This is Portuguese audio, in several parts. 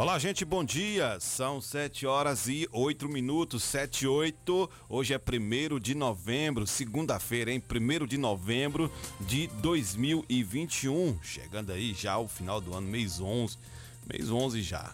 Olá, gente, bom dia. São 7 horas e 8 minutos, 7 e 8. Hoje é 1 de novembro, segunda-feira, hein? 1 de novembro de 2021. Chegando aí já o final do ano, mês 11. Mês 11 já.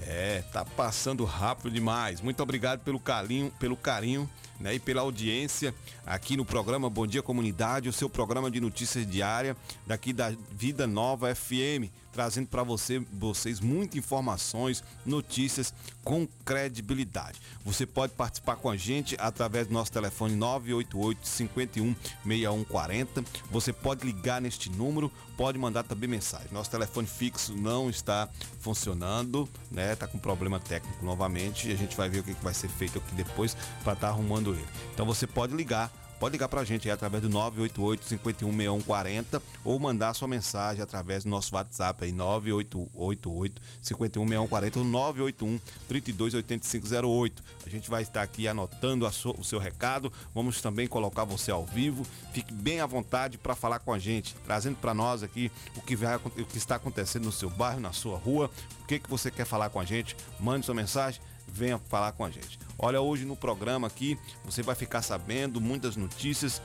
É, tá passando rápido demais. Muito obrigado pelo carinho, pelo carinho né, e pela audiência aqui no programa Bom Dia Comunidade, o seu programa de notícias diária daqui da Vida Nova FM trazendo para você, vocês muitas informações, notícias com credibilidade. Você pode participar com a gente através do nosso telefone 988 51 6140. Você pode ligar neste número, pode mandar também mensagem. Nosso telefone fixo não está funcionando, né? Tá com problema técnico novamente e a gente vai ver o que vai ser feito aqui depois para estar tá arrumando ele. Então você pode ligar Pode ligar para a gente aí através do 988 516140 ou mandar sua mensagem através do nosso WhatsApp aí 988 516140 ou 981 328508. A gente vai estar aqui anotando o seu recado. Vamos também colocar você ao vivo. Fique bem à vontade para falar com a gente, trazendo para nós aqui o que, vai, o que está acontecendo no seu bairro, na sua rua. O que, que você quer falar com a gente? Mande sua mensagem, venha falar com a gente. Olha, hoje no programa aqui você vai ficar sabendo muitas notícias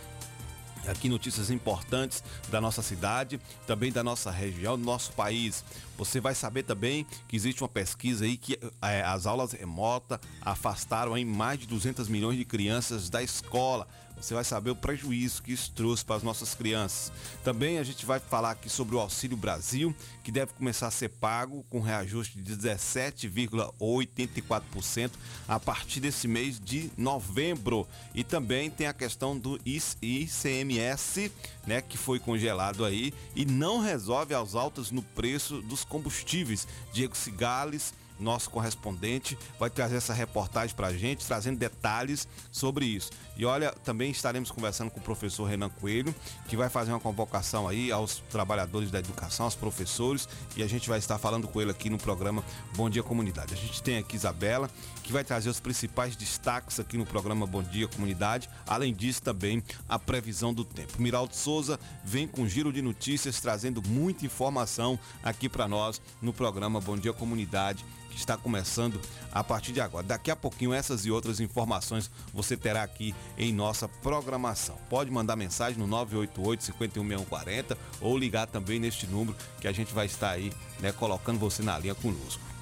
aqui notícias importantes da nossa cidade, também da nossa região, do nosso país. Você vai saber também que existe uma pesquisa aí que é, as aulas remotas afastaram aí mais de 200 milhões de crianças da escola. Você vai saber o prejuízo que isso trouxe para as nossas crianças. Também a gente vai falar aqui sobre o Auxílio Brasil, que deve começar a ser pago com reajuste de 17,84% a partir desse mês de novembro. E também tem a questão do ICMS, né, que foi congelado aí e não resolve as altas no preço dos combustíveis. Diego Cigales nosso correspondente, vai trazer essa reportagem para a gente, trazendo detalhes sobre isso. E olha, também estaremos conversando com o professor Renan Coelho, que vai fazer uma convocação aí aos trabalhadores da educação, aos professores, e a gente vai estar falando com ele aqui no programa Bom Dia Comunidade. A gente tem aqui Isabela, que vai trazer os principais destaques aqui no programa Bom Dia Comunidade. Além disso, também a previsão do tempo. Miraldo Souza vem com um giro de notícias, trazendo muita informação aqui para nós no programa Bom Dia Comunidade que está começando a partir de agora. Daqui a pouquinho, essas e outras informações você terá aqui em nossa programação. Pode mandar mensagem no 988 516140 ou ligar também neste número que a gente vai estar aí, né, colocando você na linha conosco.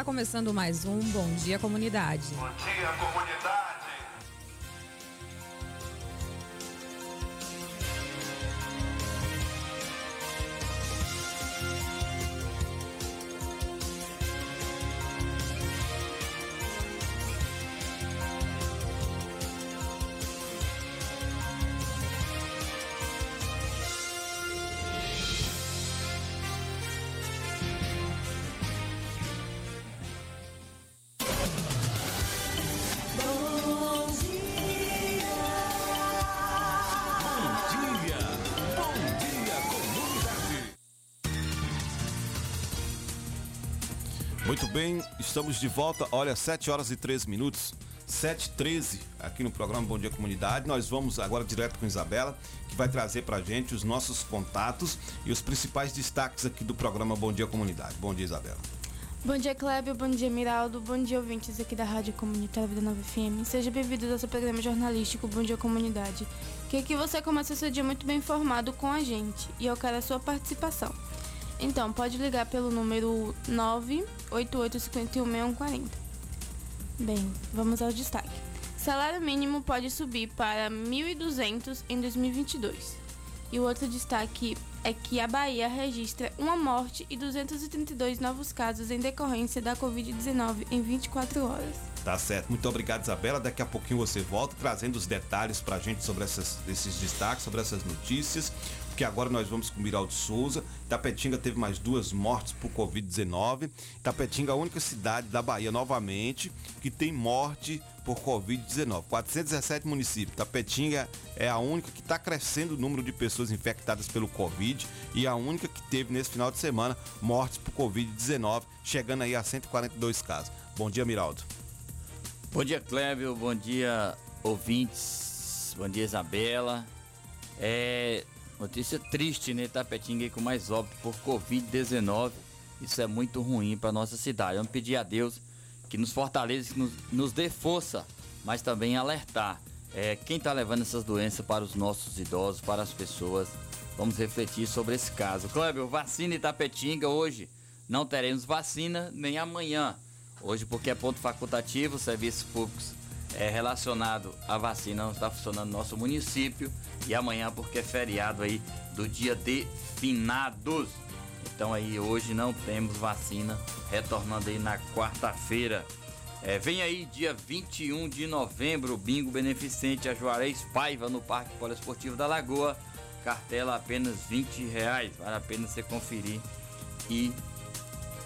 Está começando mais um Bom Dia Comunidade. Bom dia, comunidade. Estamos de volta. Olha, 7 horas e 13 minutos. 7 e 13 aqui no programa Bom Dia Comunidade. Nós vamos agora direto com Isabela, que vai trazer pra gente os nossos contatos e os principais destaques aqui do programa Bom Dia Comunidade. Bom dia, Isabela. Bom dia, Clébio. Bom dia, Miraldo. Bom dia, ouvintes aqui da Rádio Comunitária Vida Nova FM. Seja bem-vindo ao seu programa jornalístico Bom Dia Comunidade. Que aqui você começa seu dia muito bem informado com a gente. E eu quero a sua participação. Então, pode ligar pelo número 988516140. Bem, vamos ao destaque. Salário mínimo pode subir para 1.200 em 2022. E o outro destaque é que a Bahia registra uma morte e 232 novos casos em decorrência da Covid-19 em 24 horas. Tá certo. Muito obrigado, Isabela. Daqui a pouquinho você volta trazendo os detalhes pra gente sobre essas, esses destaques, sobre essas notícias porque agora nós vamos com Miraldo Souza. Tapetinga teve mais duas mortes por Covid-19. Tapetinga é a única cidade da Bahia, novamente, que tem morte por Covid-19. 417 municípios. Tapetinga é a única que está crescendo o número de pessoas infectadas pelo Covid e a única que teve nesse final de semana mortes por Covid-19, chegando aí a 142 casos. Bom dia, Miraldo. Bom dia, Clébio. Bom dia, ouvintes. Bom dia, Isabela. É, Notícia triste, né? Tapetinga com mais óbito por Covid-19. Isso é muito ruim para nossa cidade. Vamos pedir a Deus que nos fortaleça, que nos, nos dê força, mas também alertar é, quem está levando essas doenças para os nossos idosos, para as pessoas. Vamos refletir sobre esse caso. Cléber, vacina Itapetinga hoje. Não teremos vacina nem amanhã. Hoje, porque é ponto facultativo, serviços públicos é relacionado à vacina não está funcionando no nosso município. E amanhã, porque é feriado aí do dia de finados. Então aí hoje não temos vacina, retornando aí na quarta-feira. É, vem aí dia 21 de novembro, bingo beneficente a Juarez Paiva no Parque Poliesportivo da Lagoa. Cartela apenas 20 reais. Vale a pena você conferir e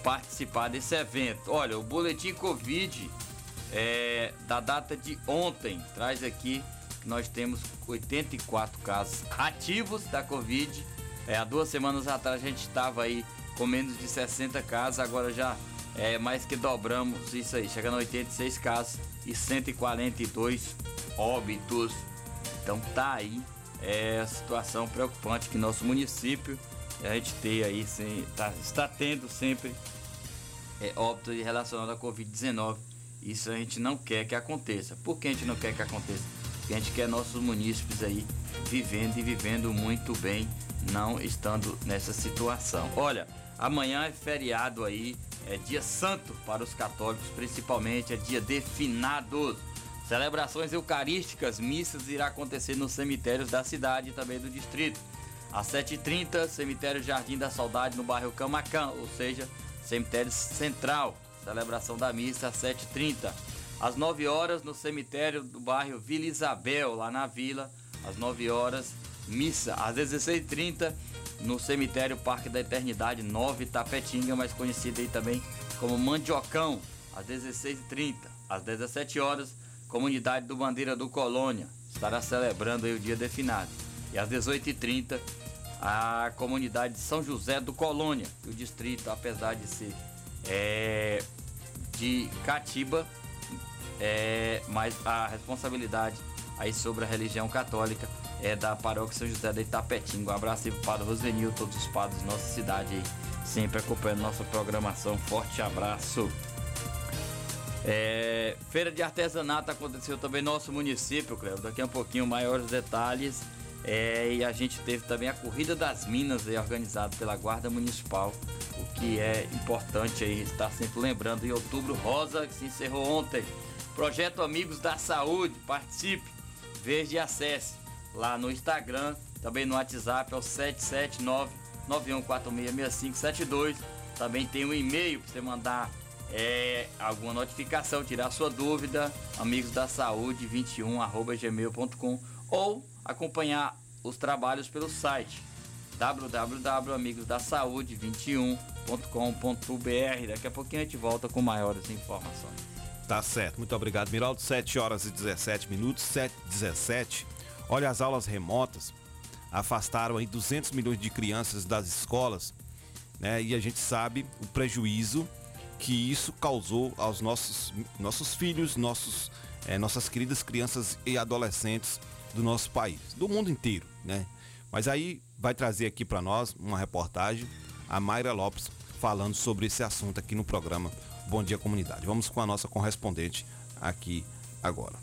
participar desse evento. Olha, o boletim Covid é, da data de ontem traz aqui que nós temos 84 casos ativos da Covid. É, há duas semanas atrás a gente estava aí com menos de 60 casos, agora já é mais que dobramos isso aí, chegando a 86 casos e 142 óbitos. Então tá aí é a situação preocupante que nosso município a gente tem aí, sem, tá, está tendo sempre é, óbito relacionado à Covid-19. Isso a gente não quer que aconteça. Por que a gente não quer que aconteça? Porque a gente quer nossos munícipes aí vivendo e vivendo muito bem, não estando nessa situação. Olha, amanhã é feriado aí, é dia santo para os católicos, principalmente é dia de finados. Celebrações eucarísticas, missas irá acontecer nos cemitérios da cidade e também do distrito. Às 7h30, cemitério Jardim da Saudade no bairro Camacan, ou seja, cemitério central. Celebração da missa às 7h30. Às 9 horas, no cemitério do bairro Vila Isabel, lá na vila. Às 9 horas, missa. Às 16h30, no cemitério Parque da Eternidade 9 Tapetinga, mais conhecido aí também como Mandiocão. Às 16h30. Às 17 horas, comunidade do Bandeira do Colônia estará celebrando aí o dia definado. E às 18h30, a comunidade de São José do Colônia, o distrito, apesar de ser é, de Catiba, é, mas a responsabilidade aí sobre a religião católica é da paróquia São José da Itapetinga. Um abraço aí pro Padre Rosenil, todos os padres da nossa cidade aí, sempre acompanhando nossa programação. Forte abraço. É, feira de artesanato aconteceu também no nosso município, Cleo. Daqui a um pouquinho maiores detalhes. É, e a gente teve também a Corrida das Minas aí, organizada pela Guarda Municipal, o que é importante aí estar sempre lembrando em outubro rosa, que se encerrou ontem. Projeto Amigos da Saúde, participe, veja e acesse lá no Instagram, também no WhatsApp, é o 779 91466572. Também tem um e-mail para você mandar é, alguma notificação, tirar sua dúvida, amigos da saúde 21 gmail.com ou acompanhar os trabalhos pelo site www.amigosdasaude21.com.br. Daqui a pouquinho a gente volta com maiores informações. Tá certo, muito obrigado, Miraldo. 7 horas e 17 minutos, 7 17. Olha, as aulas remotas afastaram aí 200 milhões de crianças das escolas, né? E a gente sabe o prejuízo que isso causou aos nossos, nossos filhos, nossos, é, nossas queridas crianças e adolescentes do nosso país, do mundo inteiro, né? Mas aí vai trazer aqui para nós uma reportagem a Mayra Lopes falando sobre esse assunto aqui no programa Bom Dia Comunidade. Vamos com a nossa correspondente aqui agora.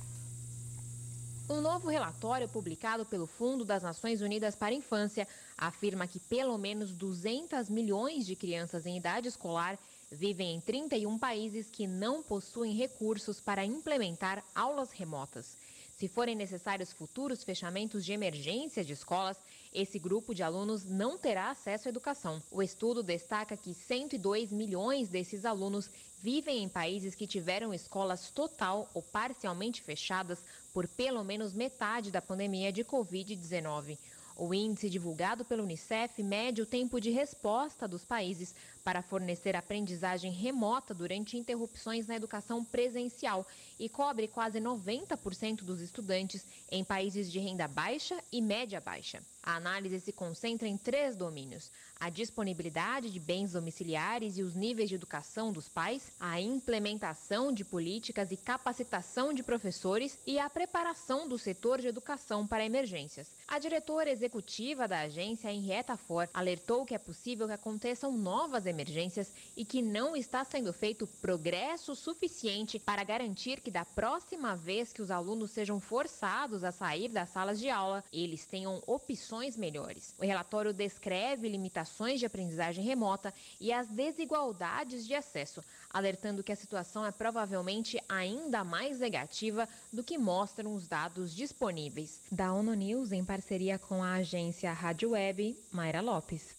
Um novo relatório publicado pelo Fundo das Nações Unidas para a Infância afirma que pelo menos 200 milhões de crianças em idade escolar vivem em 31 países que não possuem recursos para implementar aulas remotas. Se forem necessários futuros fechamentos de emergência de escolas, esse grupo de alunos não terá acesso à educação. O estudo destaca que 102 milhões desses alunos vivem em países que tiveram escolas total ou parcialmente fechadas por pelo menos metade da pandemia de Covid-19. O índice divulgado pelo Unicef mede o tempo de resposta dos países para fornecer aprendizagem remota durante interrupções na educação presencial e cobre quase 90% dos estudantes em países de renda baixa e média baixa. A análise se concentra em três domínios: a disponibilidade de bens domiciliares e os níveis de educação dos pais, a implementação de políticas e capacitação de professores e a preparação do setor de educação para emergências. A diretora executiva da agência, Henrietta Ford, alertou que é possível que aconteçam novas emergências e que não está sendo feito progresso suficiente para garantir que da próxima vez que os alunos sejam forçados a sair das salas de aula, eles tenham opções melhores. O relatório descreve limitações de aprendizagem remota e as desigualdades de acesso, alertando que a situação é provavelmente ainda mais negativa do que mostram os dados disponíveis. Da ONU News, em parceria com a agência Rádio Web, Mayra Lopes.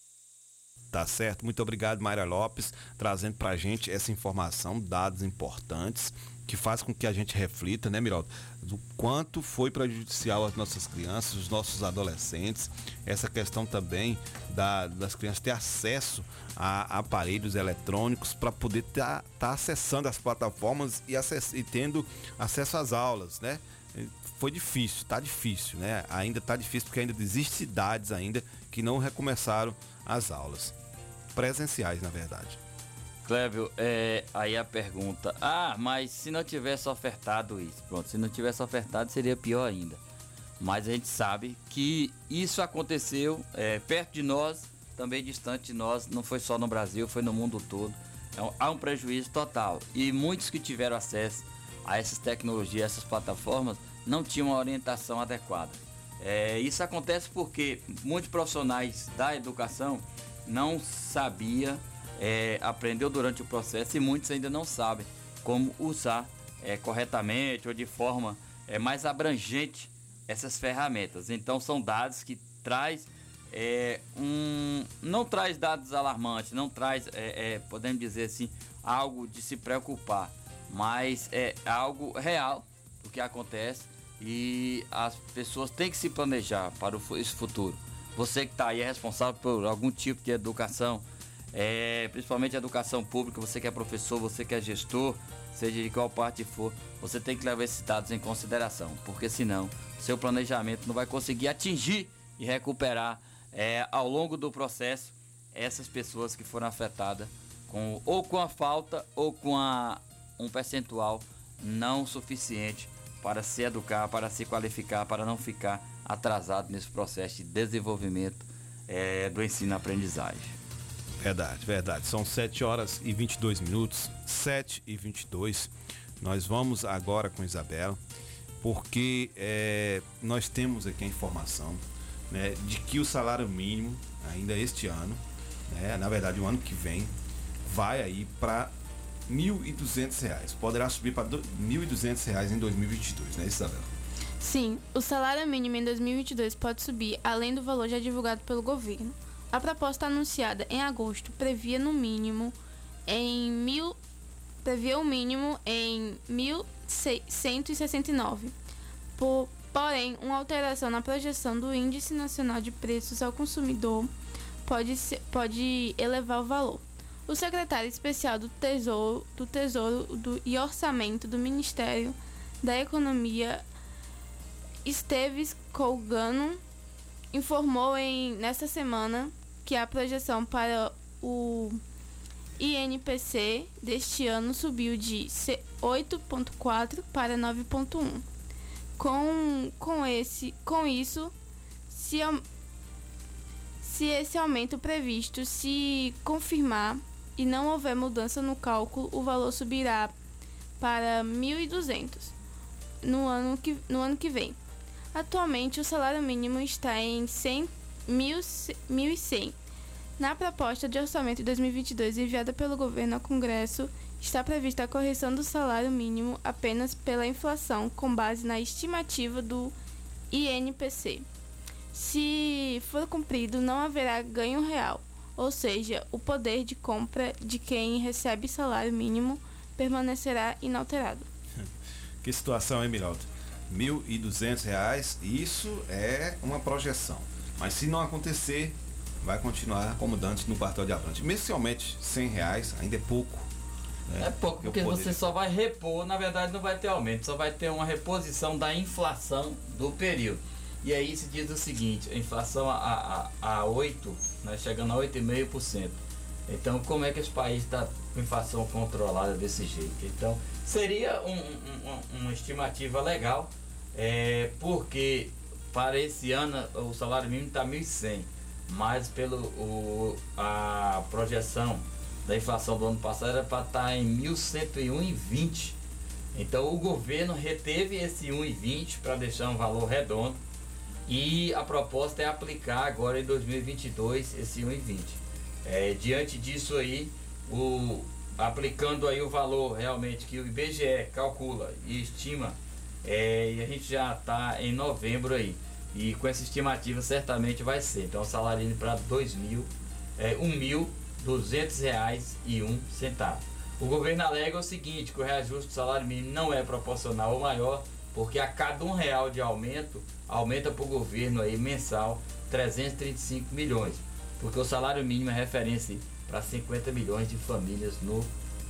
Tá certo, muito obrigado, Mayra Lopes, trazendo para a gente essa informação, dados importantes, que faz com que a gente reflita, né, Miraldo, do quanto foi prejudicial às nossas crianças, os nossos adolescentes, essa questão também da, das crianças ter acesso a aparelhos eletrônicos para poder estar tá, tá acessando as plataformas e, acess, e tendo acesso às aulas, né? Foi difícil, tá difícil, né? Ainda tá difícil porque ainda existem cidades ainda que não recomeçaram as aulas presenciais, na verdade. Clébio, é, aí a pergunta, ah, mas se não tivesse ofertado isso, pronto, se não tivesse ofertado seria pior ainda. Mas a gente sabe que isso aconteceu é, perto de nós, também distante de nós, não foi só no Brasil, foi no mundo todo. Então, há um prejuízo total. E muitos que tiveram acesso a essas tecnologias, essas plataformas, não tinham uma orientação adequada. É, isso acontece porque muitos profissionais da educação não sabia, é, aprendeu durante o processo e muitos ainda não sabem como usar é, corretamente ou de forma é, mais abrangente essas ferramentas. Então são dados que traz é, um, não traz dados alarmantes, não traz, é, é, podemos dizer assim, algo de se preocupar, mas é algo real o que acontece e as pessoas têm que se planejar para o, esse futuro. Você que está aí é responsável por algum tipo de educação, é, principalmente educação pública, você que é professor, você que é gestor, seja de qual parte for, você tem que levar esses dados em consideração, porque senão seu planejamento não vai conseguir atingir e recuperar é, ao longo do processo essas pessoas que foram afetadas com, ou com a falta ou com a, um percentual não suficiente para se educar, para se qualificar, para não ficar atrasado nesse processo de desenvolvimento é, do ensino-aprendizagem. Verdade, verdade. São 7 horas e 22 minutos, 7 e 22. Nós vamos agora com Isabela, porque é, nós temos aqui a informação né, de que o salário mínimo, ainda este ano, né, na verdade o ano que vem, vai aí para R$ 1.200. Poderá subir para R$ 1.200 em 2022, né, Isabela? Sim, o salário mínimo em 2022 pode subir além do valor já divulgado pelo governo. A proposta anunciada em agosto previa no mínimo em mil previa o mínimo em 1.169. Por, porém, uma alteração na projeção do Índice Nacional de Preços ao Consumidor pode, ser, pode elevar o valor. O secretário especial do Tesouro, do Tesouro do, e Orçamento do Ministério da Economia, Esteves Colgano informou em nesta semana que a projeção para o INPC deste ano subiu de 8.4 para 9.1. Com, com, esse, com isso, se, se esse aumento previsto se confirmar e não houver mudança no cálculo, o valor subirá para 1.200 no ano que, no ano que vem. Atualmente, o salário mínimo está em 100, 1.100. Na proposta de orçamento de 2022 enviada pelo governo ao Congresso, está prevista a correção do salário mínimo apenas pela inflação, com base na estimativa do INPC. Se for cumprido, não haverá ganho real, ou seja, o poder de compra de quem recebe salário mínimo permanecerá inalterado. Que situação, hein, Miraldo? R$ 1.200, isso é uma projeção. Mas se não acontecer, vai continuar como dantes no quartel de se aumente 100 reais, ainda é pouco. Né? É pouco, porque você só vai repor, na verdade não vai ter aumento, só vai ter uma reposição da inflação do período. E aí se diz o seguinte, a inflação a, a, a 8, né, chegando a 8,5%. Então como é que esse país está com inflação controlada desse jeito? Então seria um, um, uma estimativa legal, é, porque para esse ano o salário mínimo está 1.100 mas pelo o, a projeção da inflação do ano passado era para estar tá em 1.101,20. Então o governo reteve esse 1,20 para deixar um valor redondo e a proposta é aplicar agora em 2022 esse 1,20. É, diante disso aí, o, aplicando aí o valor realmente que o IBGE calcula e estima, é, e a gente já está em novembro aí. E com essa estimativa certamente vai ser. Então o salário mínimo para dois mil, é um mil duzentos reais e um centavo. O governo alega o seguinte, que o reajuste do salário mínimo não é proporcional ou maior, porque a cada um real de aumento, aumenta para o governo aí mensal 335 milhões. Porque o salário mínimo é referência para 50 milhões de famílias no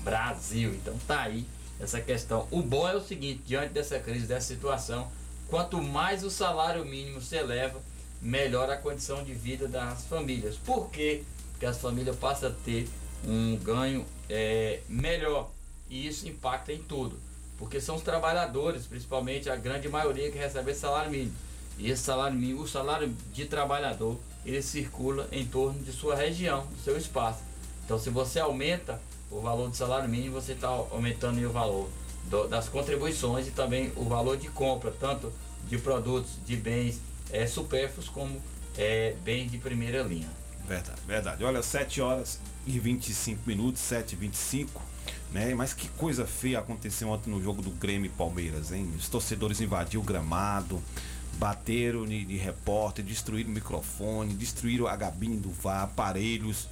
Brasil. Então tá aí essa questão. O bom é o seguinte, diante dessa crise, dessa situação, Quanto mais o salário mínimo se eleva, melhor a condição de vida das famílias. Por quê? Porque as famílias passam a ter um ganho é, melhor e isso impacta em tudo. Porque são os trabalhadores, principalmente a grande maioria que recebe salário mínimo. E esse salário mínimo, o salário de trabalhador, ele circula em torno de sua região, do seu espaço. Então, se você aumenta o valor do salário mínimo, você está aumentando o valor do, das contribuições e também o valor de compra, tanto de produtos, de bens é, supérfluos como é, bens de primeira linha. Verdade, verdade. Olha, 7 horas e 25 minutos, 7 e 25 né? Mas que coisa feia aconteceu ontem no jogo do Grêmio e Palmeiras, hein? Os torcedores invadiram o gramado, bateram de, repórter, destruíram o microfone, destruíram a gabine do VAR, aparelhos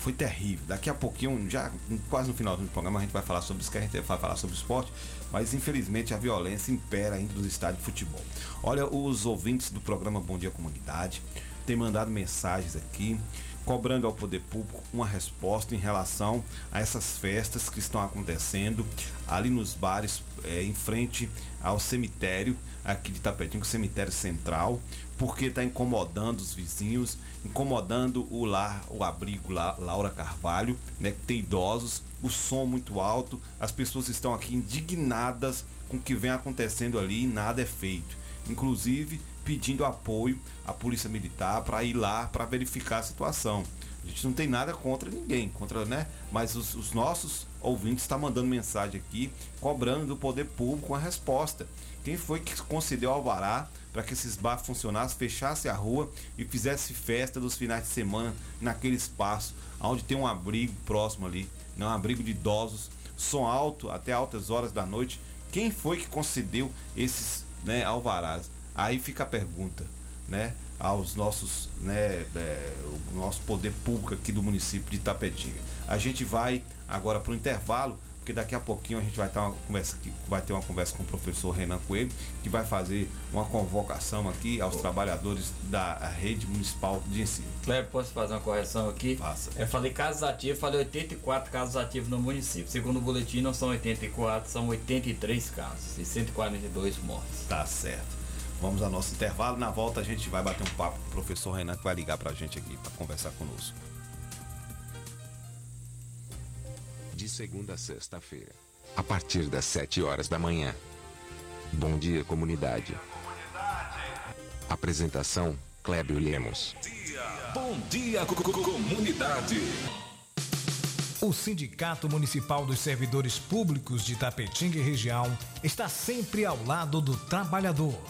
foi terrível. Daqui a pouquinho, já quase no final do programa, a gente vai falar sobre isso, que a gente vai falar sobre esporte, mas infelizmente a violência impera ainda nos estádios de futebol. Olha, os ouvintes do programa Bom Dia Comunidade têm mandado mensagens aqui cobrando ao poder público uma resposta em relação a essas festas que estão acontecendo ali nos bares é, em frente ao cemitério aqui de Tapetinho, cemitério central, porque está incomodando os vizinhos, incomodando o lar, o abrigo lá, Laura Carvalho, né, que tem idosos, o som muito alto, as pessoas estão aqui indignadas com o que vem acontecendo ali e nada é feito. Inclusive pedindo apoio à Polícia Militar para ir lá para verificar a situação. A gente não tem nada contra ninguém, contra, né? Mas os, os nossos ouvintes estão tá mandando mensagem aqui, cobrando do poder público uma resposta. Quem foi que concedeu alvará para que esses bares funcionassem, fechasse a rua e fizesse festa dos finais de semana naquele espaço, onde tem um abrigo próximo ali, né? um abrigo de idosos, som alto até altas horas da noite. Quem foi que concedeu esses né, alvarás? Aí fica a pergunta, né? Aos nossos, né, é, o nosso poder público aqui do município de Tapetinga. A gente vai agora para o intervalo porque daqui a pouquinho a gente vai ter uma conversa vai ter uma conversa com o professor Renan Coelho, que vai fazer uma convocação aqui aos trabalhadores da rede municipal de ensino. Cleber, posso fazer uma correção aqui? Faça. Eu falei casos ativos, falei 84 casos ativos no município. Segundo o boletim, não são 84, são 83 casos e 142 mortes. Tá certo. Vamos ao nosso intervalo. Na volta a gente vai bater um papo com o professor Renan que vai ligar pra gente aqui para conversar conosco. De segunda a sexta-feira, a partir das 7 horas da manhã. Bom dia, comunidade. Apresentação: Clébio Lemos. Bom dia, comunidade. O Sindicato Municipal dos Servidores Públicos de Tapetinga e região está sempre ao lado do trabalhador.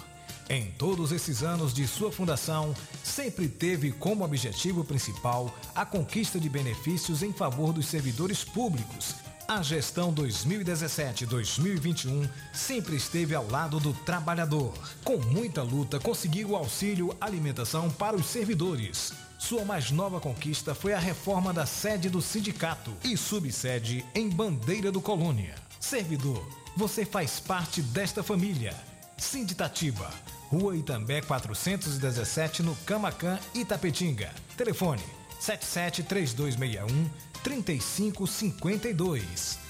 Em todos esses anos de sua fundação, sempre teve como objetivo principal a conquista de benefícios em favor dos servidores públicos. A gestão 2017-2021 sempre esteve ao lado do trabalhador. Com muita luta, conseguiu o auxílio alimentação para os servidores. Sua mais nova conquista foi a reforma da sede do sindicato e subsede em Bandeira do Colônia. Servidor, você faz parte desta família. Sinditatiba Rua Itambé 417, no Camacan, Itapetinga. Telefone 773261 3552.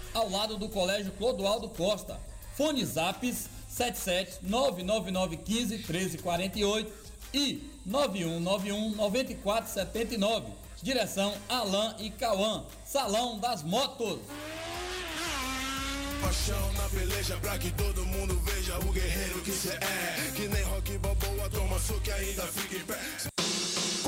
ao lado do Colégio Clodoaldo Costa. Fone Zaps 77 99915 1348 e 9191 9479. Direção Alain e Cauã. Salão das Motos. Paixão na peleja pra que todo mundo veja o guerreiro que cê é. Que nem rock balboa, toma que ainda fica em pé.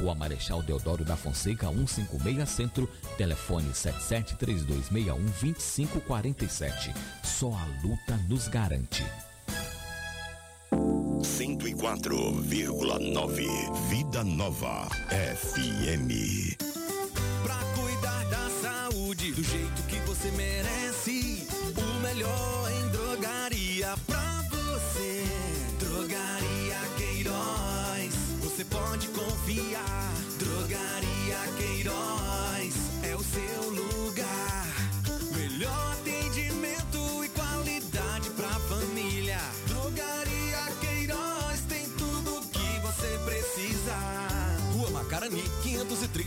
Rua Marechal Deodoro da Fonseca 156 Centro, telefone 7732612547. Só a luta nos garante. 104,9. Vida Nova FM. Pra cuidar da saúde do jeito que você merece. O melhor em drogaria pra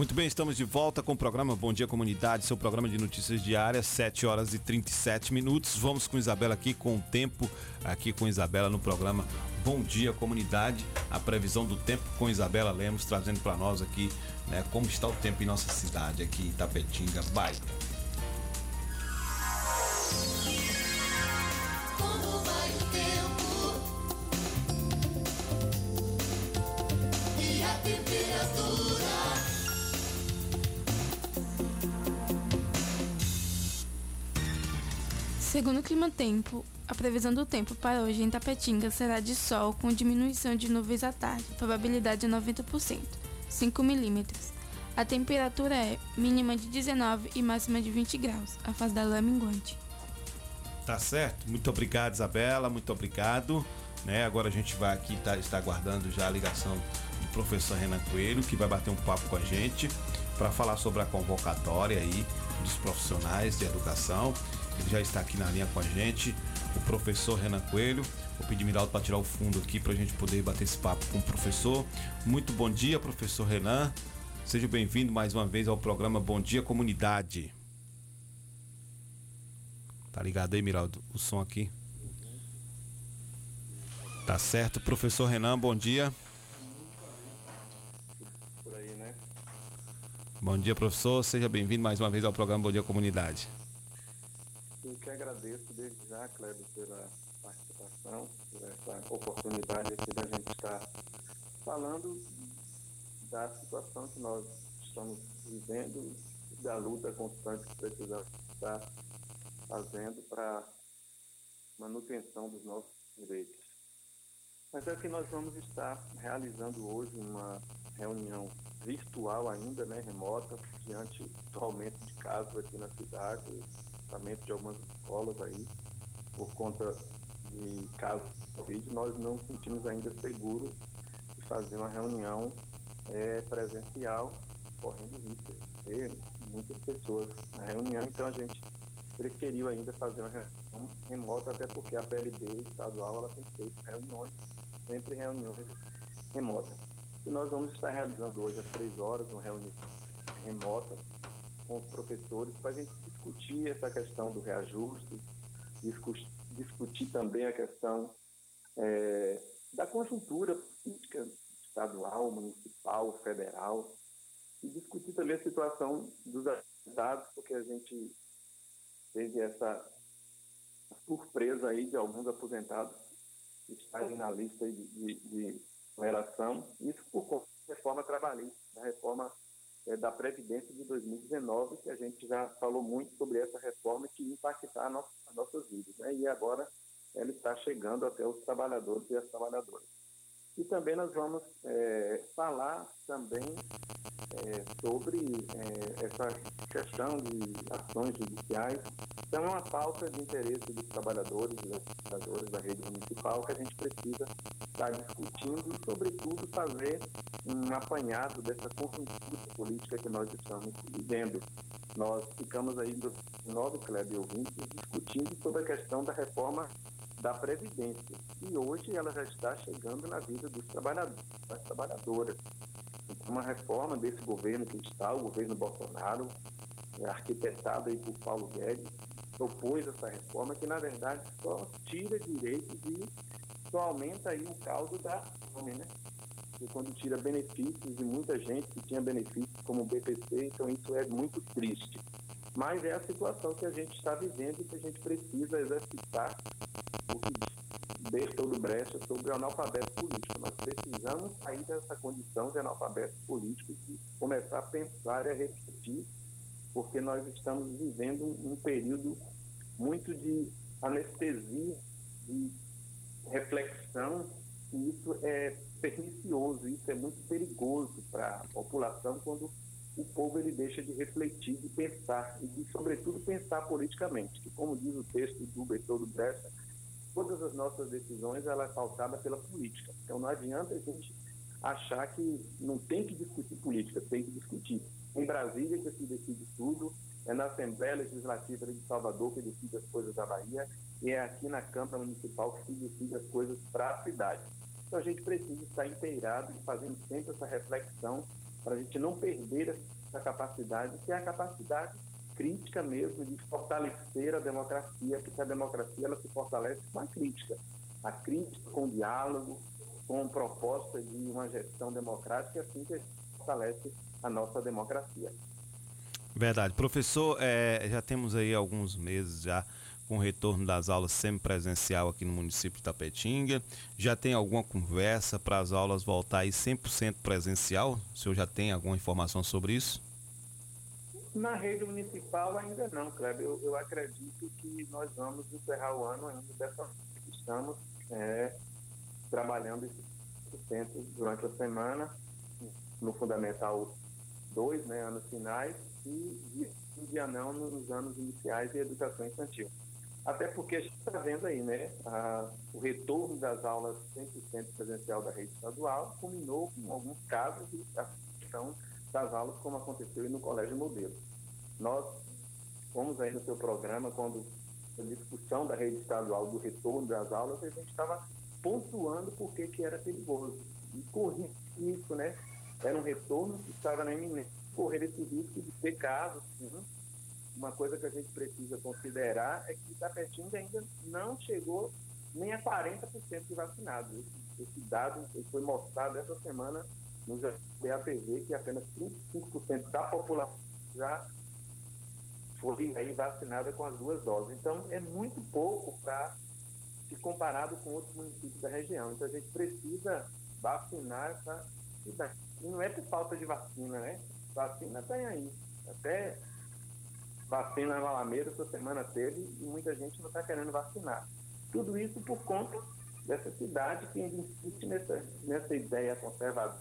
Muito bem, estamos de volta com o programa Bom Dia Comunidade, seu programa de notícias diárias, 7 horas e 37 minutos. Vamos com Isabela aqui com o tempo, aqui com Isabela no programa Bom Dia Comunidade, a previsão do tempo com Isabela Lemos, trazendo para nós aqui né, como está o tempo em nossa cidade, aqui em Itapetinga, vai temperatura? Segundo o Clima Tempo, a previsão do tempo para hoje em Tapetinga será de sol com diminuição de nuvens à tarde, probabilidade de 90%, 5 milímetros. A temperatura é mínima de 19 e máxima de 20 graus. A fase da lua é minguante. Tá certo? Muito obrigado, Isabela, muito obrigado. Né? Agora a gente vai aqui, tá, está aguardando já a ligação do professor Renan Coelho, que vai bater um papo com a gente para falar sobre a convocatória aí dos profissionais de educação. Ele já está aqui na linha com a gente, o professor Renan Coelho. Vou pedir Miraldo para tirar o fundo aqui para a gente poder bater esse papo com o professor. Muito bom dia, professor Renan. Seja bem-vindo mais uma vez ao programa Bom Dia Comunidade. Tá ligado aí, Miraldo? O som aqui. Tá certo. Professor Renan, bom dia. por aí, né? Bom dia, professor. Seja bem-vindo mais uma vez ao programa Bom Dia Comunidade. Eu que agradeço desde já, Kleber, pela participação, por essa oportunidade aqui da gente estar falando da situação que nós estamos vivendo, da luta constante que precisamos estar fazendo para manutenção dos nossos direitos. Mas é que nós vamos estar realizando hoje uma reunião virtual ainda, né, remota, diante do aumento de casos aqui na cidade, aumento de algumas escolas aí, por conta de casos de Covid, nós não sentimos ainda seguros de fazer uma reunião eh, presencial, correndo risco de ter muitas pessoas na reunião, então a gente preferiu ainda fazer uma reunião remota, até porque a PLB estadual ela tem feito reuniões, sempre reuniões remotas. E nós vamos estar realizando hoje às três horas uma reunião remota com os professores para a gente discutir essa questão do reajuste, discu- discutir também a questão eh, da conjuntura política estadual, municipal, federal, e discutir também a situação dos aposentados, porque a gente teve essa surpresa aí de alguns aposentados estarem na lista de, de, de oneração, isso por conta da reforma trabalhista, da reforma eh, da Previdência de 2019, que a gente já falou muito sobre essa reforma que impactar nossa, as nossas vidas. Né? E agora ela está chegando até os trabalhadores e as trabalhadoras. E também nós vamos eh, falar também eh, sobre eh, essa questão de ações judiciais. Então, é uma pauta de interesse dos trabalhadores e das trabalhadoras da rede municipal que a gente precisa estar discutindo e, sobretudo, fazer um apanhado dessa conjuntura política que nós estamos vivendo. Nós ficamos aí, nove Kleber ouvintes, discutindo sobre a questão da reforma da Previdência. E hoje ela já está chegando na vida dos trabalhadores, das trabalhadoras. Então, uma reforma desse governo que está, o governo Bolsonaro, é, arquitetado aí por Paulo Guedes, propôs essa reforma que, na verdade, só tira direitos e só aumenta aí o caldo da fome, né? E quando tira benefícios de muita gente que tinha benefícios como o BPC, então isso é muito triste. Mas é a situação que a gente está vivendo e que a gente precisa exercitar o que deixa todo brecha sobre o analfabeto político. Nós precisamos sair dessa condição de analfabeto político e começar a pensar e a refletir, porque nós estamos vivendo um, período muito de anestesia, de reflexão, e isso é pernicioso, isso é muito perigoso para a população quando o povo ele deixa de refletir, de pensar e de, sobretudo, pensar politicamente, que como diz o texto do Bertoldo Brecha, todas as nossas decisões ela é pautada pela política. Então não adianta a gente achar que não tem que discutir política, tem que discutir. Em Brasília que se decide tudo, é na Assembleia Legislativa de Salvador que decide as coisas da Bahia e é aqui na Câmara Municipal que se decide as coisas para a cidade. Então a gente precisa estar inteirado e fazendo sempre essa reflexão para a gente não perder essa capacidade, que é a capacidade crítica mesmo de fortalecer a democracia, porque a democracia ela se fortalece com a crítica. A crítica com o diálogo, com proposta de uma gestão democrática, é assim que fortalece a nossa democracia. Verdade. Professor, é, já temos aí alguns meses já com o retorno das aulas semipresencial aqui no município de Tapetinga. Já tem alguma conversa para as aulas voltar aí 100% presencial? O senhor já tem alguma informação sobre isso? Na rede municipal ainda não, Kleber. Eu, eu acredito que nós vamos encerrar o ano ainda dessa. Estamos é, trabalhando durante a semana, no Fundamental 2, né, anos finais, e um dia não nos anos iniciais de educação infantil. Até porque a gente está vendo aí, né, a, o retorno das aulas 100% presencial da rede estadual culminou com alguns casos de questão das aulas, como aconteceu no Colégio Modelo. Nós fomos aí no seu programa, quando a discussão da rede estadual do retorno das aulas, a gente estava pontuando por que que era perigoso. E corria isso, né? Era um retorno que estava na iminência. Correr esse risco de ter casos, sim, uma coisa que a gente precisa considerar é que Itapetinga ainda não chegou nem a 40% de vacinados. Esse, esse dado foi mostrado essa semana no BAPV, que apenas 35% da população já foi aí vacinada com as duas doses. Então, é muito pouco para se comparado com outros municípios da região. Então, a gente precisa vacinar essa cidade. E não é por falta de vacina, né? Vacina tem aí. Até vacina na Alameda essa semana teve e muita gente não está querendo vacinar. Tudo isso por conta dessa cidade que ainda insiste nessa, nessa ideia conservadora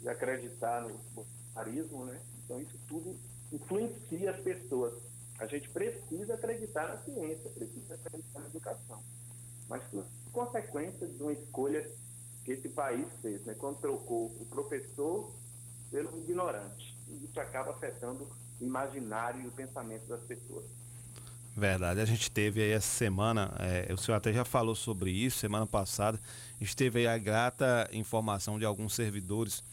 de acreditar no bolsonarismo, né? Então isso tudo influencia as pessoas. A gente precisa acreditar na ciência, precisa acreditar na educação. Mas por consequência de uma escolha que esse país fez, né? Quando trocou o professor pelo ignorante. E isso acaba afetando imaginário e o pensamento das pessoas. Verdade, a gente teve aí essa semana, é, o senhor até já falou sobre isso, semana passada, a gente teve aí a grata informação de alguns servidores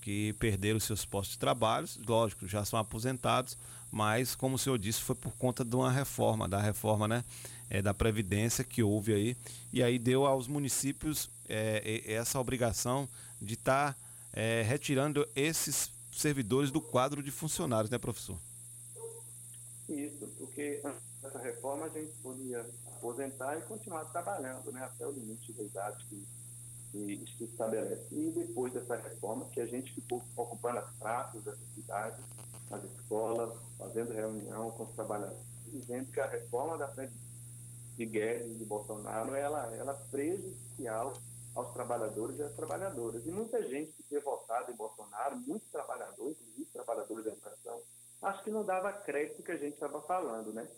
que perderam seus postos de trabalho, lógico, já são aposentados, mas como o senhor disse, foi por conta de uma reforma, da reforma né, é, da Previdência que houve aí, e aí deu aos municípios é, essa obrigação de estar tá, é, retirando esses servidores do quadro de funcionários, né, professor? Isso, porque essa reforma a gente podia aposentar e continuar trabalhando, né, até o limite da idade que, que se estabelece. E depois dessa reforma, que a gente ficou ocupando as praças dessa cidade, nas escolas, fazendo reunião com os trabalhadores, dizendo que a reforma da de Guedes e de Bolsonaro ela, ela é prejudicial aos trabalhadores e às trabalhadoras. E muita gente que tinha votado em Bolsonaro, muitos trabalhadores, inclusive trabalhadores da educação, acho que não dava crédito que a gente estava falando, né?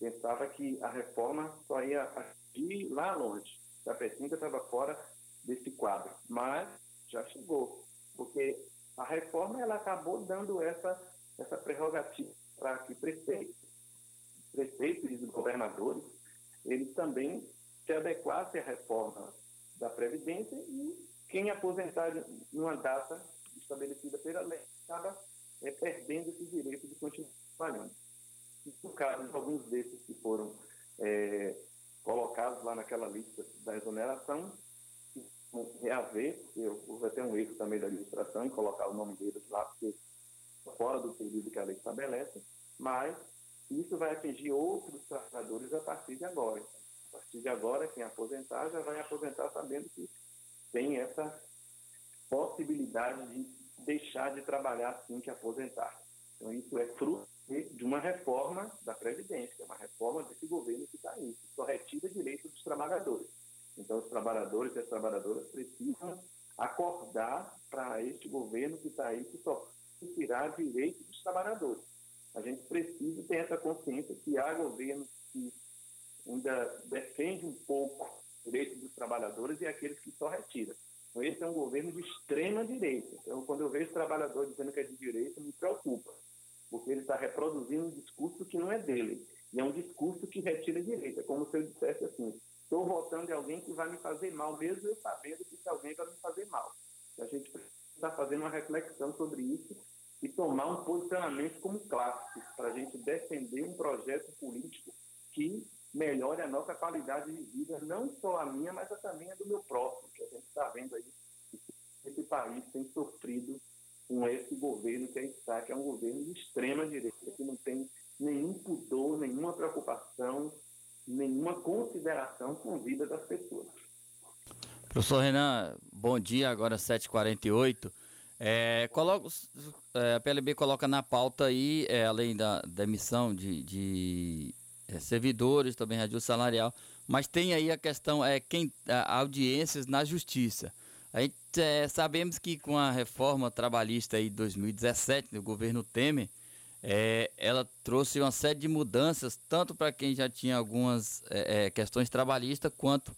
Pensava que a reforma só ia agir lá longe. A Pecinca estava fora desse quadro, mas já chegou, porque a reforma ela acabou dando essa, essa prerrogativa para que prefeitos, prefeitos e governadores, eles também se adequassem à reforma da Previdência e quem aposentar numa data estabelecida pela lei acaba é, perdendo esse direito de continuar trabalhando. No caso de alguns desses que foram é, colocados lá naquela lista da exoneração, reaver, porque houve até um erro também da administração em colocar o nome deles lá, porque fora do período que a lei estabelece, mas isso vai atingir outros trabalhadores a partir de agora. A partir de agora, quem aposentar já vai aposentar sabendo que tem essa possibilidade de deixar de trabalhar assim que aposentar. Então, isso é fruto de uma reforma da Previdência, é uma reforma desse governo que está aí, que só retira direito dos trabalhadores. Então, os trabalhadores e as trabalhadoras precisam acordar para este governo que está aí, que só tirar direito dos trabalhadores. A gente precisa ter essa consciência que há governos que ainda defende um pouco o direito dos trabalhadores e aqueles que só retiram. Então, esse é um governo de extrema direita. Então, quando eu vejo trabalhador dizendo que é de direita, me preocupa, porque ele está reproduzindo um discurso que não é dele. E é um discurso que retira a direita. Como se eu dissesse assim: estou votando em alguém que vai me fazer mal, mesmo eu sabendo que esse alguém vai me fazer mal. A gente precisa fazendo uma reflexão sobre isso e tomar um posicionamento como clássico, para a gente defender um projeto político que melhore a nossa qualidade de vida, não só a minha, mas também a do meu próximo, que a gente está vendo aí. Esse país tem sofrido com esse governo que está, que é um governo de extrema direita, que não tem nenhum pudor, nenhuma preocupação, nenhuma consideração com a vida das pessoas. Professor Renan, bom dia, agora 7h48. É, coloca, é, a PLB coloca na pauta aí, é, além da, da emissão de, de é, servidores, também reajuste salarial, mas tem aí a questão, é, quem, a, audiências na justiça. A gente é, sabemos que com a reforma trabalhista aí de 2017, do governo Temer, é, ela trouxe uma série de mudanças, tanto para quem já tinha algumas é, é, questões trabalhistas, quanto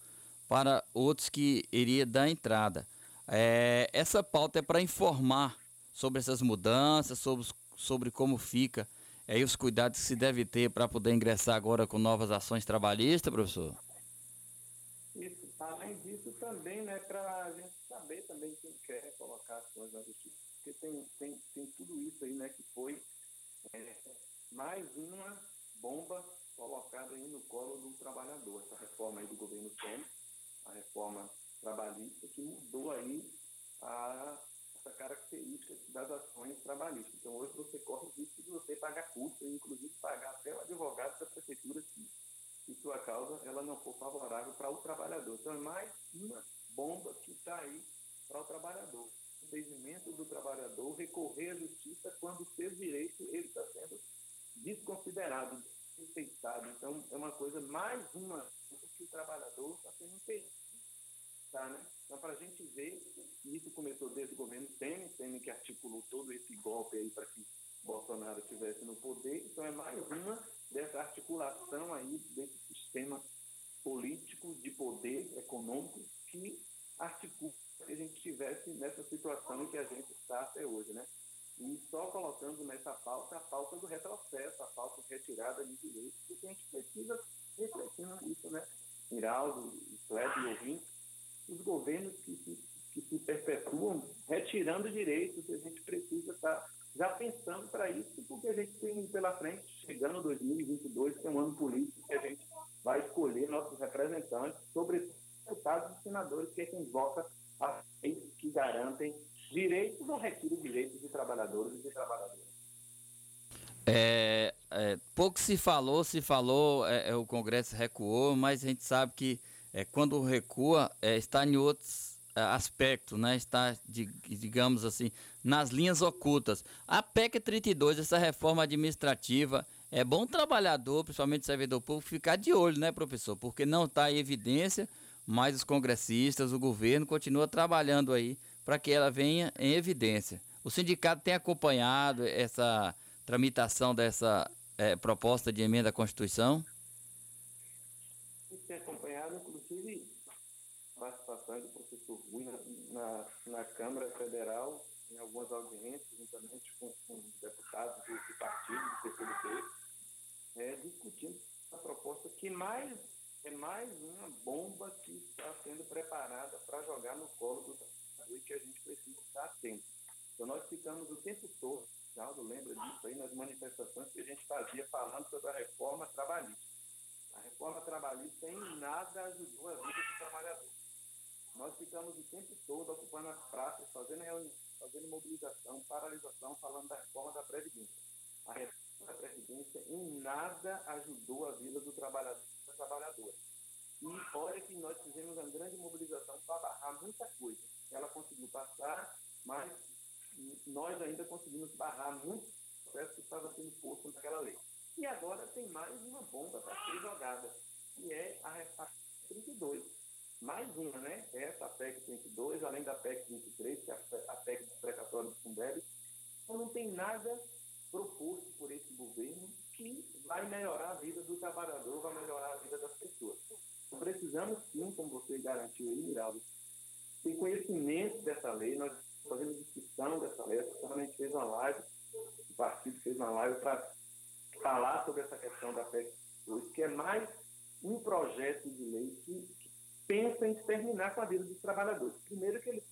para outros que iria dar entrada. É, essa pauta é para informar sobre essas mudanças, sobre, sobre como fica é, e os cuidados que se deve ter para poder ingressar agora com novas ações trabalhistas, professor? Isso, além disso também, né, para a gente saber também quem quer colocar coisas na justiça, porque tem, tem, tem tudo isso aí, né, que foi é, mais uma bomba colocada aí no colo do trabalhador. Essa reforma aí do governo Temer, a reforma trabalhista, que mudou aí a, essa característica das ações trabalhistas. Então, hoje você corre o risco de você pagar custos, inclusive pagar até o advogado da prefeitura se, se sua causa ela não for favorável para o trabalhador. Então, é mais uma bomba que está aí para o trabalhador. O impedimento do trabalhador recorrer à justiça quando o seu direito ele está sendo desconsiderado, desrespeitado. Então, é uma coisa, mais uma, que o trabalhador está sendo impedido. Tá, né? Então, para a gente ver, isso começou desde o governo Temer, Temer que articulou todo esse golpe aí para que Bolsonaro estivesse no poder. Então, é mais uma dessa articulação aí desse sistema político de poder econômico que articula que a gente estivesse nessa situação em que a gente está até hoje, né? E só colocando nessa pauta a pauta do retrocesso, a pauta de retirada de direitos, porque a gente precisa refletir nisso, né? Miraldo, Kleber e ouvinte, os governos que se, que se perpetuam retirando direitos, a gente precisa estar já pensando para isso, porque a gente tem pela frente, chegando 2022, que é um ano político, que a gente vai escolher nossos representantes, sobretudo deputados e senadores, que é quem vota as leis que garantem direitos ou retiram direitos de trabalhadores e de trabalhadoras. É, é, pouco se falou, se falou, é, é, o Congresso recuou, mas a gente sabe que é, quando recua, é, está em outros é, aspectos, né? está, de, digamos assim, nas linhas ocultas. A PEC 32, essa reforma administrativa, é bom o trabalhador, principalmente servidor público, ficar de olho, né, professor? Porque não está em evidência, mas os congressistas, o governo continua trabalhando aí para que ela venha em evidência. O sindicato tem acompanhado essa tramitação dessa é, proposta de emenda à Constituição? tem acompanhado, inclusive, a na, na, na, Câmara Federal, em algumas audiências, juntamente com, com deputados do, do partido, do PCdoB, é, discutindo a proposta que mais é mais uma bomba que está sendo preparada para jogar no colo do trabalhador e que a gente precisa estar atento. Então, nós ficamos o tempo todo, Aldo lembra disso aí, nas manifestações que a gente fazia falando sobre a reforma trabalhista. A reforma trabalhista em nada ajudou a vida. Nós ficamos o tempo todo ocupando as praças, fazendo reunião, fazendo mobilização, paralisação, falando da reforma da Previdência. A reforma da Previdência em nada ajudou a vida do trabalhador da trabalhadora. E olha que nós fizemos uma grande mobilização para barrar muita coisa. Ela conseguiu passar, mas nós ainda conseguimos barrar muitos processos que estavam sendo postos naquela lei. E agora tem mais uma bomba para ser jogada, que é a, a 32. Mais uma, né? Essa PEC 32, além da PEC 23, que é a, a PEC dos precatórios do Fundeb. Então não tem nada proposto por esse governo que vai melhorar a vida do trabalhador, vai melhorar a vida das pessoas. Então, precisamos sim, como você garantiu aí, Miraldo, ter conhecimento dessa lei, nós fazendo discussão dessa lei, a gente fez uma live, o partido fez uma live para falar sobre essa questão da PEC 2, que é mais um projeto de lei que pensa em terminar com a vida dos trabalhadores. Primeiro que ele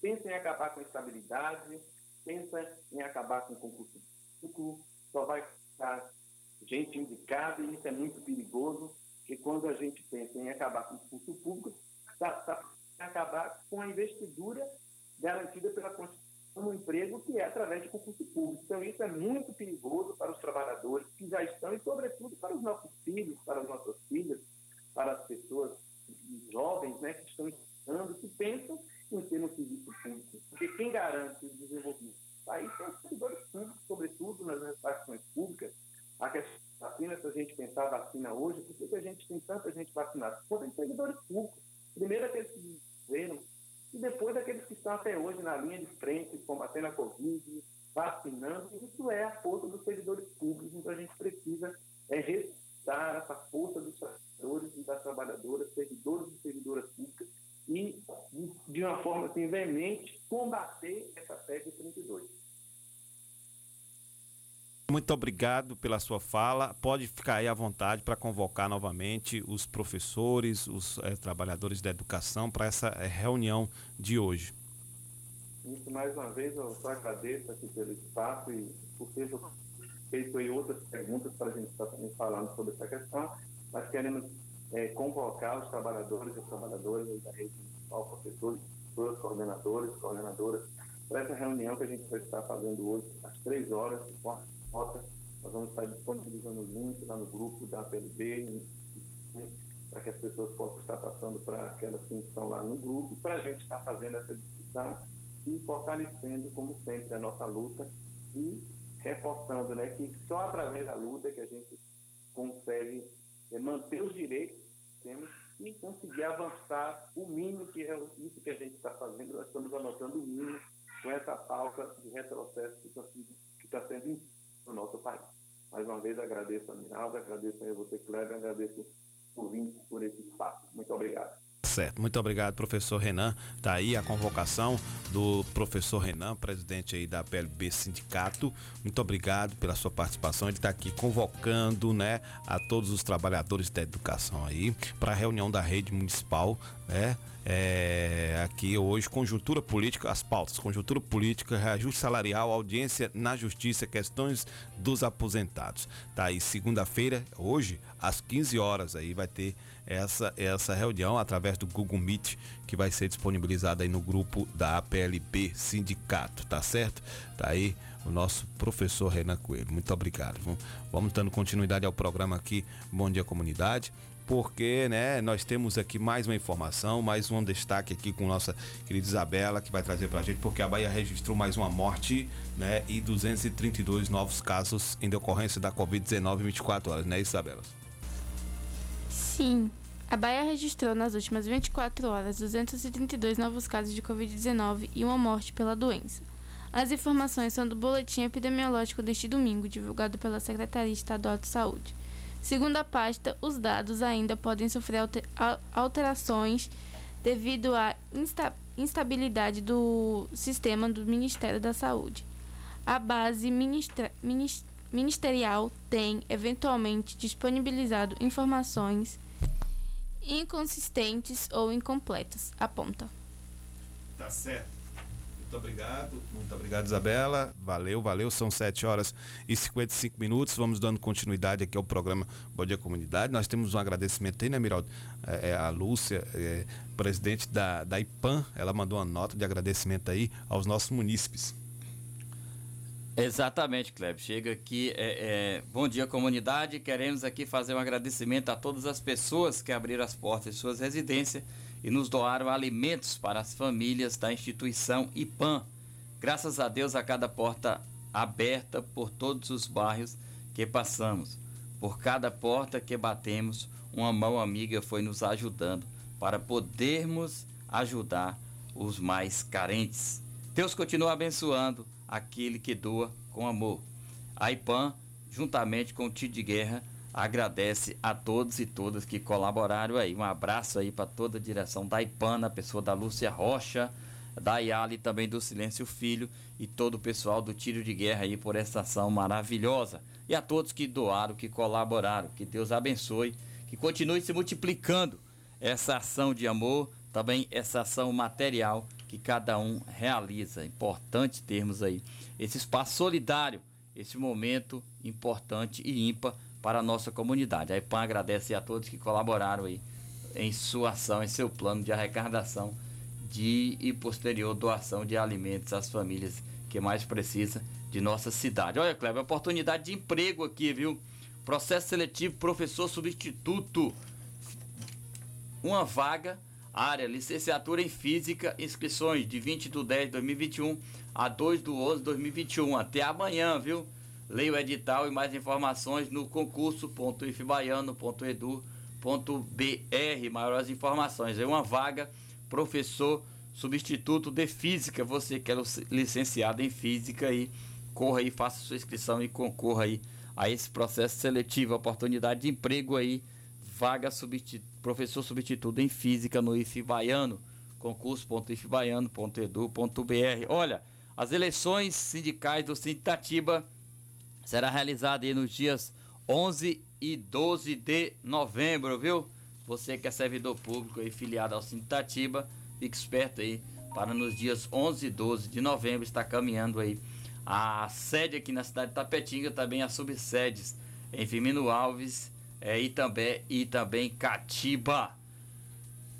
pensa em acabar com a estabilidade, pensa em acabar com o concurso público, só vai ficar gente indicada, e isso é muito perigoso, porque quando a gente pensa em acabar com o concurso público, está tá, acabar com a investidura garantida pela Constituição no emprego, que é através de concurso público. Então, isso é muito perigoso para os trabalhadores que já estão, e, sobretudo, para os nossos filhos, para as nossas filhas, para as pessoas jovens né, que estão estudando, que pensam em ter um serviço público. Porque quem garante o desenvolvimento do país são os servidores públicos, sobretudo nas repartições públicas. A questão da vacina, se a gente pensar vacina hoje, por que a gente tem tanta gente vacinada? Por servidores públicos. Primeiro, aqueles que viveram e depois daqueles que estão até hoje na linha de frente, combatendo a Covid, vacinando, isso é a força dos servidores públicos, então a gente precisa é, ressuscitar essa força dos trabalhadores e das trabalhadoras, servidores e servidoras públicas, e, de uma forma assim, veemente, combater essa PEC 32. Muito obrigado pela sua fala. Pode ficar aí à vontade para convocar novamente os professores, os é, trabalhadores da educação para essa é, reunião de hoje. Isso, mais uma vez, eu só agradeço aqui pelo espaço e por ter feito aí outras perguntas para a gente estar também falando sobre essa questão. Nós queremos é, convocar os trabalhadores e as trabalhadoras da rede municipal, professores, professores, coordenadores, coordenadoras, para essa reunião que a gente vai estar fazendo hoje, às três horas, de forma remota. Nós vamos estar disponibilizando o link lá no grupo da PLB, para que as pessoas possam estar passando para aquelas que estão lá no grupo, para a gente estar fazendo essa discussão e fortalecendo, como sempre, a nossa luta e reforçando né, que só através da luta que a gente consegue é, manter os direitos que temos e conseguir avançar o mínimo que é isso que a gente está fazendo. Nós estamos anotando o mínimo com essa pauta de retrocesso que está que tá sendo no nosso país. Mais uma vez agradeço a Miralda, agradeço a você, Cleber, agradeço por vir por esse espaço. Muito obrigado. Certo, muito obrigado, professor Renan. Tá aí a convocação do professor Renan, presidente aí da PLB Sindicato. Muito obrigado pela sua participação. Ele está aqui convocando, né, a todos os trabalhadores da educação aí para a reunião da rede municipal, né? É, aqui hoje, conjuntura política, as pautas, conjuntura política, reajuste salarial, audiência na justiça, questões dos aposentados. Tá aí segunda-feira, hoje, às 15 horas aí vai ter essa essa reunião através do Google Meet que vai ser disponibilizada aí no grupo da APLB Sindicato, tá certo? Tá aí o nosso professor Renan Coelho. Muito obrigado. Vamos dando continuidade ao programa aqui Bom Dia Comunidade porque né, nós temos aqui mais uma informação, mais um destaque aqui com nossa querida Isabela, que vai trazer para a gente, porque a Bahia registrou mais uma morte né, e 232 novos casos em decorrência da Covid-19 em 24 horas, né, Isabela? Sim. A Bahia registrou nas últimas 24 horas 232 novos casos de Covid-19 e uma morte pela doença. As informações são do boletim epidemiológico deste domingo, divulgado pela Secretaria Estadual de Saúde. Segundo a pasta, os dados ainda podem sofrer alterações devido à insta instabilidade do sistema do Ministério da Saúde. A base ministerial tem, eventualmente, disponibilizado informações inconsistentes ou incompletas, aponta. Tá certo. Muito obrigado, muito obrigado, Isabela. Valeu, valeu. São 7 horas e 55 minutos. Vamos dando continuidade aqui ao programa Bom Dia Comunidade. Nós temos um agradecimento aí, né, Miraldo? É, é, a Lúcia, é, presidente da, da IPAM, ela mandou uma nota de agradecimento aí aos nossos munícipes. Exatamente, Kleber. Chega aqui, é, é, bom dia comunidade. Queremos aqui fazer um agradecimento a todas as pessoas que abriram as portas de suas residências e nos doaram alimentos para as famílias da instituição IPAM. Graças a Deus, a cada porta aberta por todos os bairros que passamos. Por cada porta que batemos, uma mão amiga foi nos ajudando para podermos ajudar os mais carentes. Deus continua abençoando aquele que doa com amor. A IPAM, juntamente com o Tio de Guerra, agradece a todos e todas que colaboraram aí. Um abraço aí para toda a direção da IPAN, na pessoa da Lúcia Rocha, da Iali também do Silêncio Filho e todo o pessoal do Tiro de Guerra aí por essa ação maravilhosa. E a todos que doaram, que colaboraram. Que Deus abençoe, que continue se multiplicando essa ação de amor, também essa ação material que cada um realiza. É importante termos aí esse espaço solidário, esse momento importante e ímpar para a nossa comunidade. A IPAM agradece a todos que colaboraram aí em sua ação, em seu plano de arrecadação de e posterior doação de alimentos às famílias que mais precisam de nossa cidade. Olha, Kleber, oportunidade de emprego aqui, viu? Processo seletivo professor substituto. Uma vaga Área, licenciatura em Física, inscrições de 20 de 10 de 2021 a 2 de 11 de 2021. Até amanhã, viu? Leia o edital e mais informações no concurso.ifbaiano.edu.br. Maiores informações. É uma vaga, professor substituto de Física. Você que é licenciado em Física aí, corra aí, faça sua inscrição e concorra aí a esse processo seletivo, oportunidade de emprego aí, vaga substituto professor substituto em física no IF Baiano, concurso.ifbaiano.edu.br. Olha, as eleições sindicais do Sinditatiba será realizada nos dias 11 e 12 de novembro, viu? Você que é servidor público e filiado ao Sinditatiba, fique esperto aí para nos dias 11 e 12 de novembro estar caminhando aí a sede aqui na cidade de Tapetinga, também as subsedes em Firmino Alves, é, Itambé e também Catiba.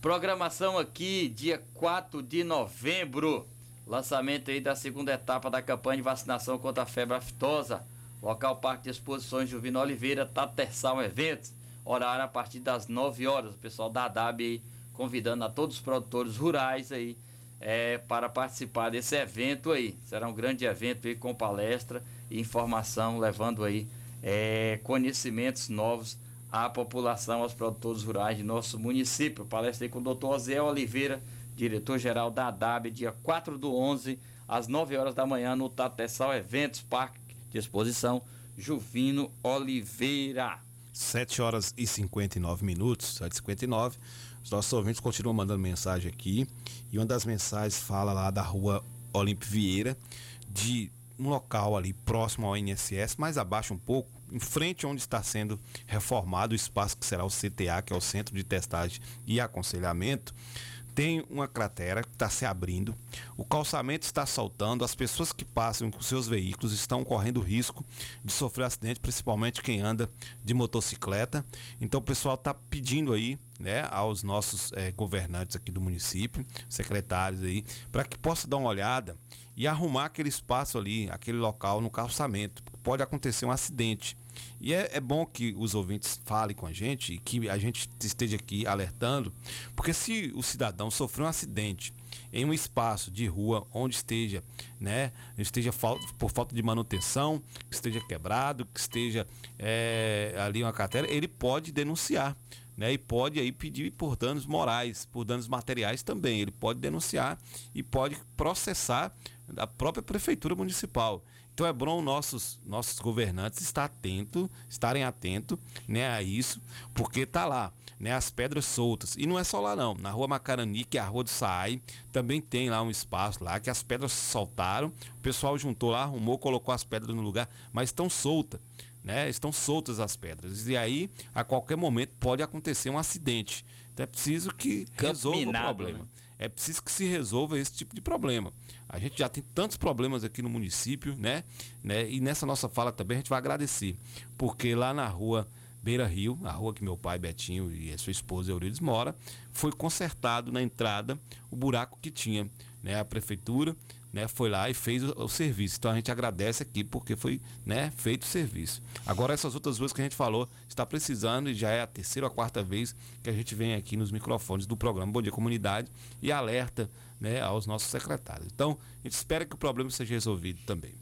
Programação aqui, dia 4 de novembro. Lançamento aí da segunda etapa da campanha de vacinação contra a febre aftosa. Local Parque de Exposições Juvino Oliveira, Tatersal Eventos. Horário a partir das 9 horas. O pessoal da DAB aí convidando a todos os produtores rurais aí é, para participar desse evento aí. Será um grande evento aí com palestra e informação, levando aí é, conhecimentos novos à população, aos produtores rurais de nosso município. Palestra aí com o doutor Zé Oliveira, diretor-geral da ADAB, dia 4 do 11, às 9 horas da manhã, no Tatessal Eventos, Parque de Exposição, Juvino Oliveira. 7 horas e 59 minutos, 7h59. Os nossos ouvintes continuam mandando mensagem aqui. E uma das mensagens fala lá da rua Olímpio Vieira, de um local ali próximo ao INSS, mais abaixo um pouco, em frente onde está sendo reformado o espaço que será o CTA, que é o Centro de Testagem e Aconselhamento tem uma cratera que está se abrindo, o calçamento está saltando, as pessoas que passam com seus veículos estão correndo risco de sofrer acidente, principalmente quem anda de motocicleta. Então o pessoal está pedindo aí, né, aos nossos eh, governantes aqui do município, secretários aí, para que possa dar uma olhada e arrumar aquele espaço ali, aquele local no calçamento. Pode acontecer um acidente. E é, é, bom que os ouvintes falem com a gente e que a gente esteja aqui alertando, porque se o cidadão sofreu um acidente em um espaço de rua onde esteja, né, esteja por falta de manutenção, que esteja quebrado, que esteja é, ali uma carteira, ele pode denunciar. Né, e pode aí pedir por danos morais, por danos materiais também. Ele pode denunciar e pode processar a própria prefeitura municipal. Então é bom nossos, nossos governantes estar atento, estarem atentos né, a isso, porque tá lá, né, as pedras soltas. E não é só lá não, na rua Macarani, que é a rua do Saai, também tem lá um espaço lá que as pedras soltaram, o pessoal juntou lá, arrumou, colocou as pedras no lugar, mas estão soltas. Né, estão soltas as pedras. E aí, a qualquer momento, pode acontecer um acidente. Então é preciso que resolva o problema. Né? É preciso que se resolva esse tipo de problema. A gente já tem tantos problemas aqui no município, né? né? E nessa nossa fala também a gente vai agradecer, porque lá na rua Beira Rio, a rua que meu pai Betinho e a sua esposa Eurides mora, foi consertado na entrada o buraco que tinha, né? A prefeitura, né, foi lá e fez o, o, serviço. Então a gente agradece aqui porque foi, né, feito o serviço. Agora essas outras ruas que a gente falou, está precisando e já é a terceira ou a quarta vez que a gente vem aqui nos microfones do programa Bom Dia Comunidade e alerta né, aos nossos secretários. Então, a gente espera que o problema seja resolvido também.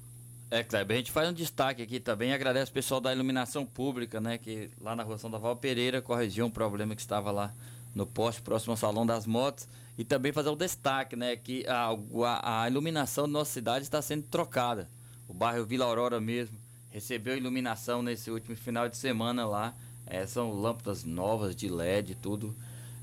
É, Kleber, a gente faz um destaque aqui também, agradece o pessoal da iluminação pública, né, que lá na rua São Daval Pereira corrigiu um problema que estava lá no poste próximo ao Salão das Motos e também fazer um destaque, né, que a, a, a iluminação da nossa cidade está sendo trocada. O bairro Vila Aurora mesmo recebeu iluminação nesse último final de semana lá, é, são lâmpadas novas de LED, tudo.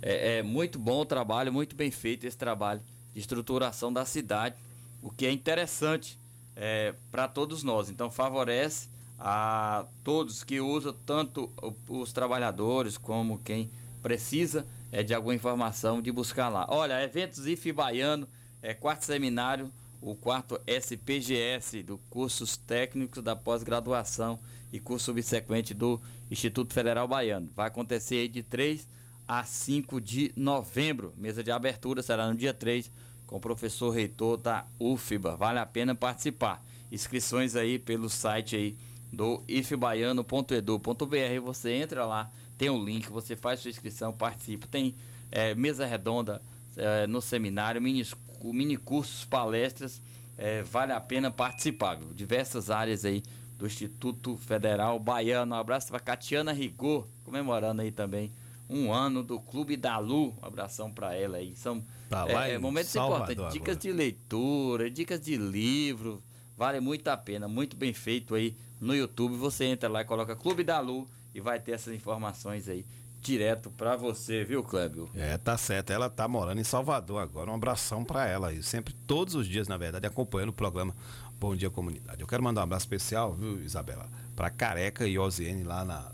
É, é muito bom o trabalho, muito bem feito esse trabalho de estruturação da cidade, o que é interessante é, para todos nós. Então favorece a todos que usam, tanto os trabalhadores como quem precisa é, de alguma informação de buscar lá. Olha, eventos IF Baiano, é, quarto seminário, o quarto SPGS do cursos técnicos da pós-graduação e curso subsequente do Instituto Federal Baiano. Vai acontecer de 3 a 5 de novembro. Mesa de abertura será no dia 3 com o professor reitor da UFBA. Vale a pena participar. Inscrições aí pelo site aí do ifbaiano.edu.br. Você entra lá, tem o um link, você faz sua inscrição, participa. Tem é, mesa redonda é, no seminário, mini, mini cursos, palestras. É, vale a pena participar. Viu? Diversas áreas aí do Instituto Federal Baiano. Um abraço para Catiana Rigor, comemorando aí também um ano do Clube da Lu. Um abração para ela aí. São tá é, é, momentos importantes. Dicas de leitura, dicas de livro. Vale muito a pena. Muito bem feito aí no YouTube. Você entra lá e coloca Clube da Lu e vai ter essas informações aí direto para você, viu, Clébio? É, tá certo. Ela tá morando em Salvador agora. Um abração para ela aí. Sempre, todos os dias, na verdade, acompanhando o programa Bom Dia Comunidade. Eu quero mandar um abraço especial, viu, Isabela? Para Careca e Oziene lá na,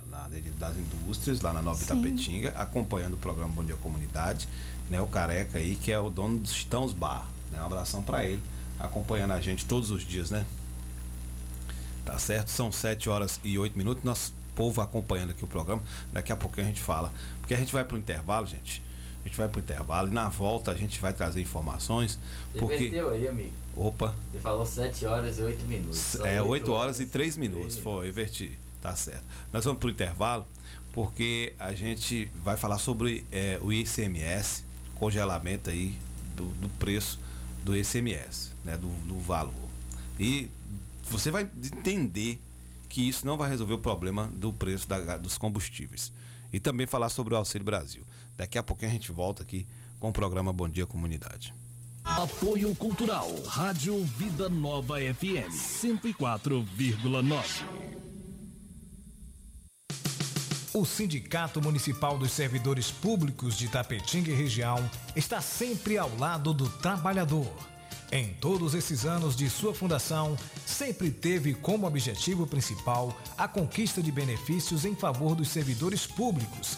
das Indústrias, lá na Nova Sim. Itapetinga, acompanhando o programa Bom Dia Comunidade. Né, o Careca aí, que é o dono dos Titãos Bar. Né, um abração para ele, acompanhando a gente todos os dias, né? Tá certo? São 7 horas e 8 minutos. Nosso povo acompanhando aqui o programa. Daqui a pouquinho a gente fala. Porque a gente vai pro intervalo, gente. A gente vai pro intervalo e na volta a gente vai trazer informações. Porque. Inverteu aí, amigo. Opa. Você falou 7 horas e 8 minutos. É, oito 8 horas e 3 minutos. Foi, inverti. Tá certo. Nós vamos pro intervalo porque a gente vai falar sobre é, o ICMS, congelamento aí do, do preço do ICMS, né? Do, do valor. E você vai entender que isso não vai resolver o problema do preço da- dos combustíveis. E também falar sobre o Auxílio Brasil. Daqui a pouquinho a gente volta aqui com o programa Bom Dia Comunidade. Apoio Cultural. Rádio Vida Nova FM 104,9. O Sindicato Municipal dos Servidores Públicos de Tapetinga e região está sempre ao lado do trabalhador. Em todos esses anos de sua fundação, sempre teve como objetivo principal a conquista de benefícios em favor dos servidores públicos.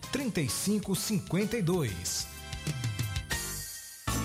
3552.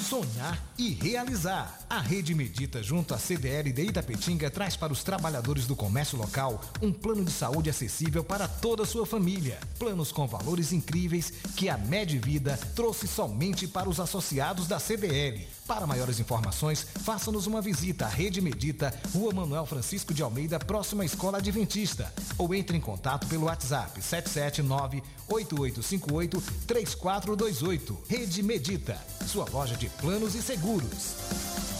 Sonhar e realizar. A Rede Medita, junto à CDL de Itapetinga, traz para os trabalhadores do comércio local um plano de saúde acessível para toda a sua família. Planos com valores incríveis que a Medvida trouxe somente para os associados da CDL. Para maiores informações, faça-nos uma visita à Rede Medita, Rua Manuel Francisco de Almeida, próxima à Escola Adventista. Ou entre em contato pelo WhatsApp 779-8858-3428. Rede Medita, sua loja de planos e seguros.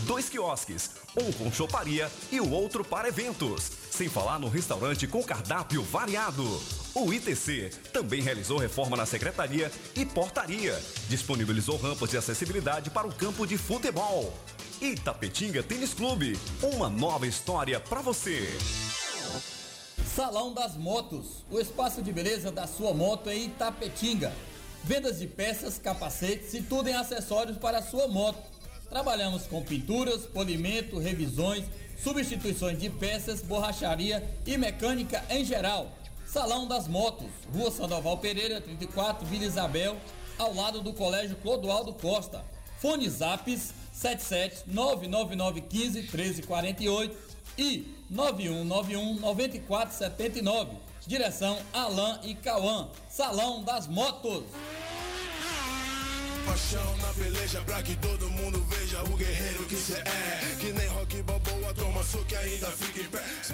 dois quiosques, um com choparia e o outro para eventos. Sem falar no restaurante com cardápio variado. O ITC também realizou reforma na secretaria e portaria. Disponibilizou rampas de acessibilidade para o campo de futebol. Itapetinga Tênis Clube, uma nova história para você. Salão das Motos, o espaço de beleza da sua moto em Itapetinga. Vendas de peças, capacetes e tudo em acessórios para a sua moto. Trabalhamos com pinturas, polimento, revisões, substituições de peças, borracharia e mecânica em geral. Salão das Motos, Rua Sandoval Pereira, 34, Vila Isabel, ao lado do Colégio Clodoaldo Costa. Fone Zaps 77 99915 1348 e 9191 9479. Direção Alain e Cauã. Salão das Motos. Paixão na peleja pra que todo mundo veja o guerreiro que cê é. Que nem rock balboa, toma soco e ainda fica em pé.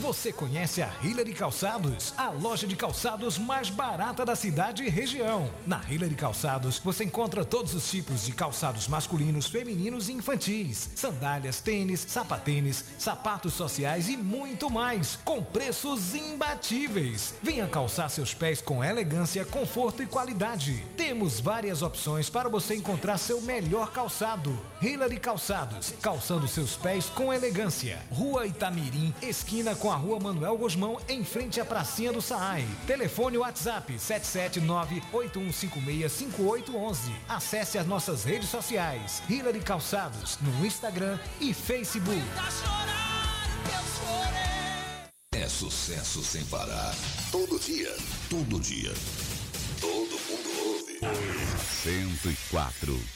Você conhece a Hillary Calçados, a loja de calçados mais barata da cidade e região. Na Hillary Calçados, você encontra todos os tipos de calçados masculinos, femininos e infantis, sandálias, tênis, sapatênis, sapatos sociais e muito mais, com preços imbatíveis. Venha calçar seus pés com elegância, conforto e qualidade. Temos várias opções para você encontrar seu melhor calçado. Hillary Calçados, calçando seus pés com elegância. Rua Itamirim, esquina com a Rua Manuel Gosmão, em frente à pracinha do Saai. Telefone WhatsApp 779-8156-5811. Acesse as nossas redes sociais. Hillary Calçados, no Instagram e Facebook. É sucesso sem parar. Todo dia. Todo dia. Todo mundo ouve. 104.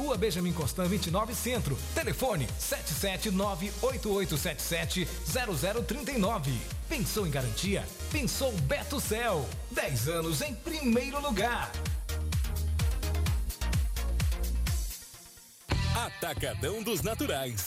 Rua Benjamin Constant 29 Centro. Telefone 77988770039. Pensou em garantia? Pensou Beto Cel. 10 anos em primeiro lugar. Atacadão dos Naturais,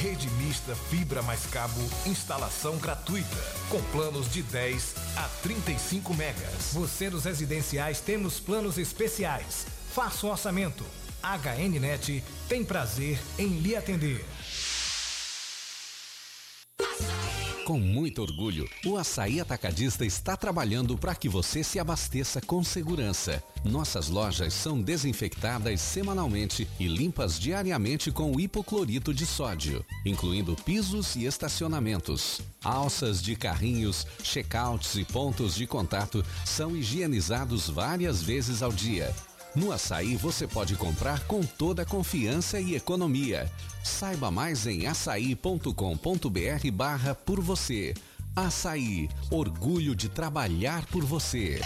Rede mista fibra mais cabo, instalação gratuita, com planos de 10 a 35 megas. Você dos residenciais temos planos especiais. Faça o orçamento. HNnet tem prazer em lhe atender. Com muito orgulho, o Açaí Atacadista está trabalhando para que você se abasteça com segurança. Nossas lojas são desinfectadas semanalmente e limpas diariamente com hipoclorito de sódio, incluindo pisos e estacionamentos. Alças de carrinhos, checkouts e pontos de contato são higienizados várias vezes ao dia. No açaí você pode comprar com toda confiança e economia. Saiba mais em açaí.com.br barra por você. Açaí, orgulho de trabalhar por você.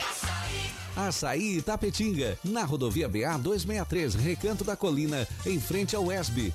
Açaí Itapetinga, na rodovia BA 263, Recanto da Colina, em frente ao ESB.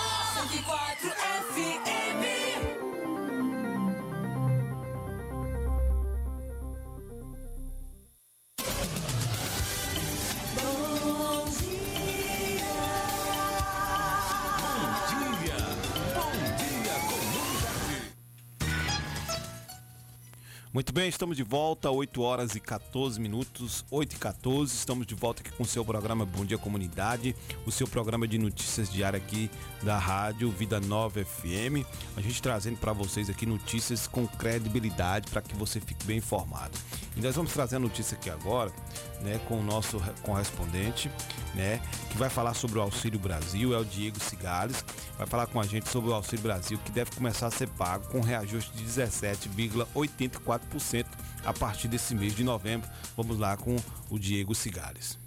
Muito bem, estamos de volta, 8 horas e 14 minutos, 8 e 14. Estamos de volta aqui com o seu programa Bom Dia Comunidade, o seu programa de notícias diária aqui da Rádio Vida Nova FM. A gente trazendo para vocês aqui notícias com credibilidade para que você fique bem informado. E nós vamos trazer a notícia aqui agora, né, com o nosso re- correspondente, né, que vai falar sobre o Auxílio Brasil, é o Diego Cigales, vai falar com a gente sobre o Auxílio Brasil, que deve começar a ser pago com reajuste de 17,84% a partir desse mês de novembro. Vamos lá com o Diego Cigales.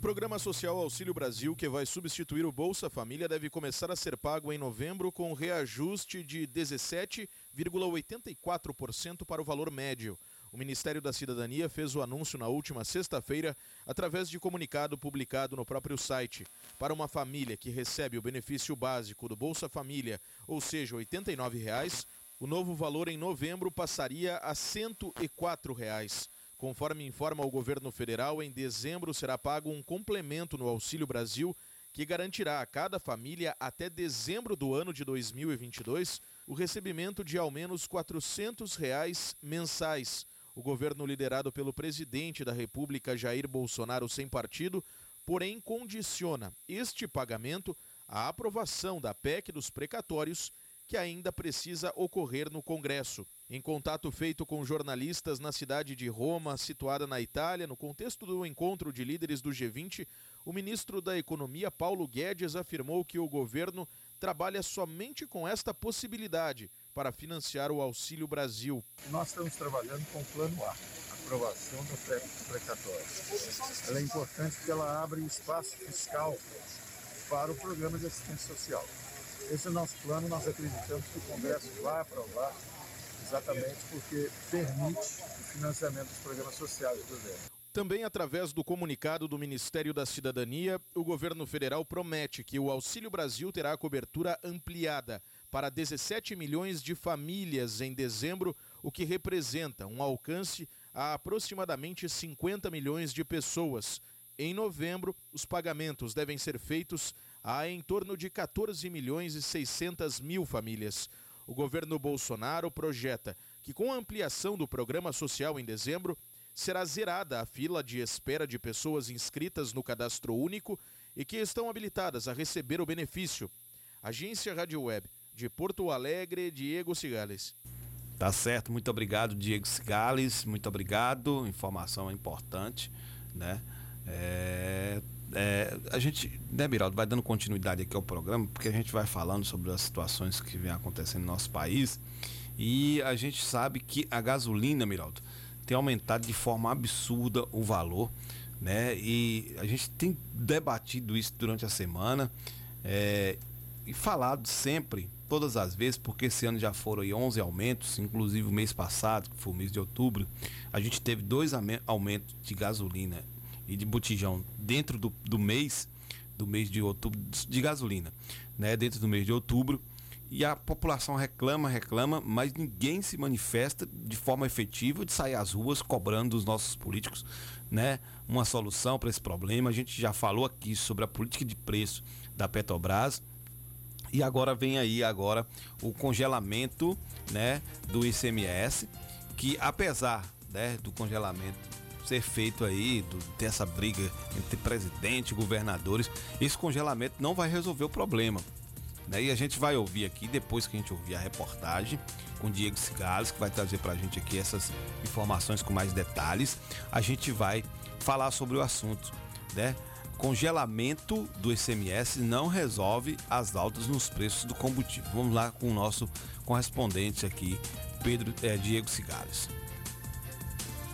Programa Social Auxílio Brasil, que vai substituir o Bolsa Família, deve começar a ser pago em novembro com reajuste de 17,84% para o valor médio. O Ministério da Cidadania fez o anúncio na última sexta-feira através de comunicado publicado no próprio site. Para uma família que recebe o benefício básico do Bolsa Família, ou seja, 89 reais, o novo valor em novembro passaria a 104 reais. Conforme informa o governo federal, em dezembro será pago um complemento no Auxílio Brasil que garantirá a cada família até dezembro do ano de 2022 o recebimento de ao menos 400 reais mensais. O governo liderado pelo presidente da República Jair Bolsonaro sem partido, porém condiciona este pagamento à aprovação da PEC dos precatórios que ainda precisa ocorrer no Congresso. Em contato feito com jornalistas na cidade de Roma, situada na Itália, no contexto do encontro de líderes do G20, o ministro da Economia, Paulo Guedes, afirmou que o governo trabalha somente com esta possibilidade para financiar o Auxílio Brasil. Nós estamos trabalhando com o Plano A, aprovação do precatório. Ela é importante porque ela abre espaço fiscal para o programa de assistência social. Esse é o nosso plano, nós acreditamos que o Congresso vai aprovar, exatamente porque permite o financiamento dos programas sociais do governo. Também através do comunicado do Ministério da Cidadania, o governo federal promete que o Auxílio Brasil terá cobertura ampliada para 17 milhões de famílias em dezembro, o que representa um alcance a aproximadamente 50 milhões de pessoas. Em novembro, os pagamentos devem ser feitos a em torno de 14 milhões e 600 mil famílias. O governo Bolsonaro projeta que, com a ampliação do programa social em dezembro, será zerada a fila de espera de pessoas inscritas no cadastro único e que estão habilitadas a receber o benefício. Agência Rádio Web de Porto Alegre, Diego Cigales. Tá certo, muito obrigado, Diego Cigales, muito obrigado. Informação é importante, né? É, é, a gente, né, Miraldo, vai dando continuidade aqui ao programa, porque a gente vai falando sobre as situações que vem acontecendo no nosso país. E a gente sabe que a gasolina, Miraldo, tem aumentado de forma absurda o valor, né? E a gente tem debatido isso durante a semana é, e falado sempre, todas as vezes, porque esse ano já foram aí 11 aumentos, inclusive o mês passado, que foi o mês de outubro, a gente teve dois aumen- aumentos de gasolina e de botijão dentro do, do mês, do mês de outubro, de gasolina, né? Dentro do mês de outubro. E a população reclama, reclama, mas ninguém se manifesta de forma efetiva de sair às ruas cobrando dos nossos políticos, né, uma solução para esse problema. A gente já falou aqui sobre a política de preço da Petrobras. E agora vem aí agora o congelamento, né, do ICMS, que apesar, né, do congelamento ser feito aí, do, ter essa briga entre presidente e governadores, esse congelamento não vai resolver o problema. Né? E a gente vai ouvir aqui, depois que a gente ouvir a reportagem, com o Diego Cigales, que vai trazer pra gente aqui essas informações com mais detalhes, a gente vai falar sobre o assunto, né? Congelamento do ICMS não resolve as altas nos preços do combustível. Vamos lá com o nosso correspondente aqui, Pedro é, Diego Cigales.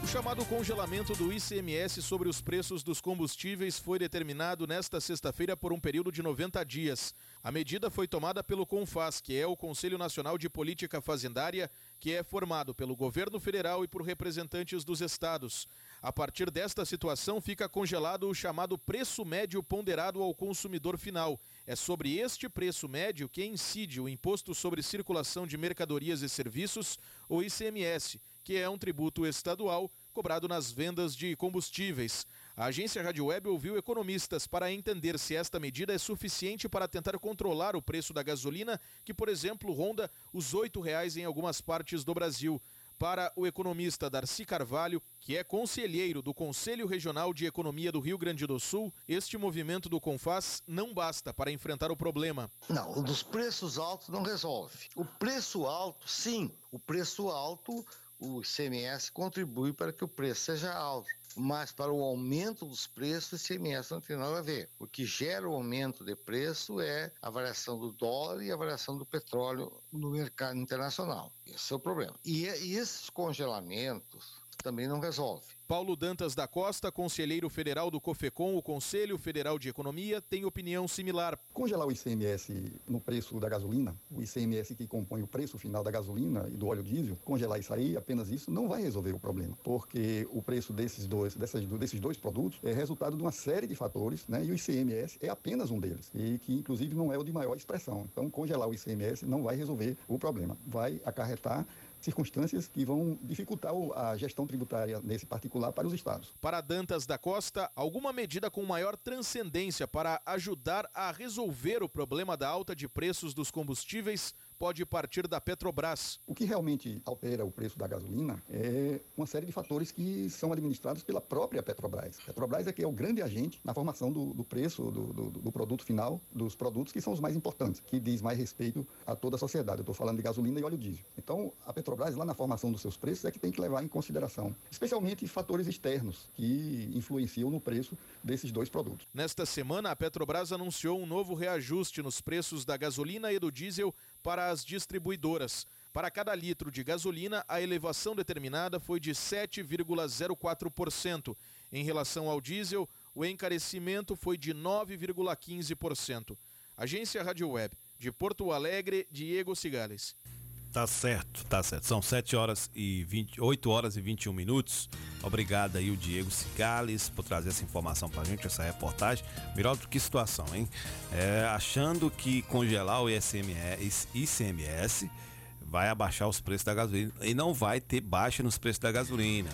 O chamado congelamento do ICMS sobre os preços dos combustíveis foi determinado nesta sexta-feira por um período de 90 dias. A medida foi tomada pelo CONFAS, que é o Conselho Nacional de Política Fazendária, que é formado pelo governo federal e por representantes dos estados. A partir desta situação, fica congelado o chamado preço médio ponderado ao consumidor final. É sobre este preço médio que incide o Imposto sobre Circulação de Mercadorias e Serviços, o ICMS, que é um tributo estadual cobrado nas vendas de combustíveis. A agência Rádio Web ouviu economistas para entender se esta medida é suficiente para tentar controlar o preço da gasolina, que, por exemplo, ronda os R$ 8,00 em algumas partes do Brasil. Para o economista Darcy Carvalho, que é conselheiro do Conselho Regional de Economia do Rio Grande do Sul, este movimento do Confaz não basta para enfrentar o problema. Não, o dos preços altos não resolve. O preço alto, sim, o preço alto o ICMS contribui para que o preço seja alto. Mas para o aumento dos preços, o ICMS não tem nada a ver. O que gera o aumento de preço é a variação do dólar e a variação do petróleo no mercado internacional. Esse é o problema. E, e esses congelamentos também não resolve. Paulo Dantas da Costa, conselheiro federal do COFECOM, o Conselho Federal de Economia, tem opinião similar. Congelar o ICMS no preço da gasolina, o ICMS que compõe o preço final da gasolina e do óleo diesel, congelar isso aí, apenas isso, não vai resolver o problema, porque o preço desses dois, dessas, desses dois produtos é resultado de uma série de fatores, né? E o ICMS é apenas um deles, e que inclusive não é o de maior expressão. Então, congelar o ICMS não vai resolver o problema, vai acarretar circunstâncias que vão dificultar a gestão tributária nesse particular para os estados. Para Dantas da Costa, alguma medida com maior transcendência para ajudar a resolver o problema da alta de preços dos combustíveis pode partir da Petrobras. O que realmente altera o preço da gasolina é uma série de fatores que são administrados pela própria Petrobras. A Petrobras é que é o grande agente na formação do, do preço do, do, do, produto final, dos produtos que são os mais importantes, que diz mais respeito a toda a sociedade. Eu estou falando de gasolina e óleo diesel. Então, a Petrobras, lá na formação dos seus preços, é que tem que levar em consideração, especialmente fatores externos que influenciam no preço desses dois produtos. Nesta semana, a Petrobras anunciou um novo reajuste nos preços da gasolina e do diesel para as distribuidoras. Para cada litro de gasolina, a elevação determinada foi de 7,04%. Em relação ao diesel, o encarecimento foi de 9,15%. Agência Rádio Web, de Porto Alegre, Diego Cigales. Tá certo, tá certo. São 7 horas e 20, 8 horas e 21 minutos. Obrigado aí o Diego Cigales por trazer essa informação pra gente, essa reportagem. Miraldo, que situação, hein? É, achando que congelar o ICMS, ICMS vai abaixar os preços da gasolina. E não vai ter baixa nos preços da gasolina.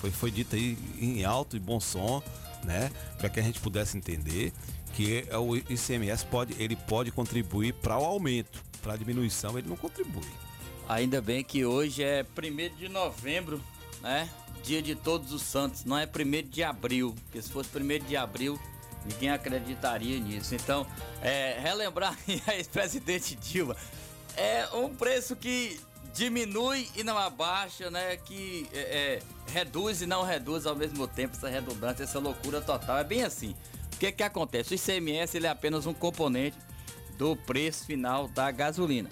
Foi, foi dito aí em alto e bom som, né? Para que a gente pudesse entender que o ICMS pode, ele pode contribuir para o aumento para a diminuição ele não contribui. Ainda bem que hoje é 1 de novembro, né? Dia de Todos os Santos, não é 1 de abril, porque se fosse 1 de abril, ninguém acreditaria nisso. Então, é, relembrar a ex-presidente Dilma, é um preço que diminui e não abaixa, né? Que é, é, reduz e não reduz ao mesmo tempo, essa redundância, essa loucura total. É bem assim. O que que acontece? O ICMS ele é apenas um componente do preço final da gasolina.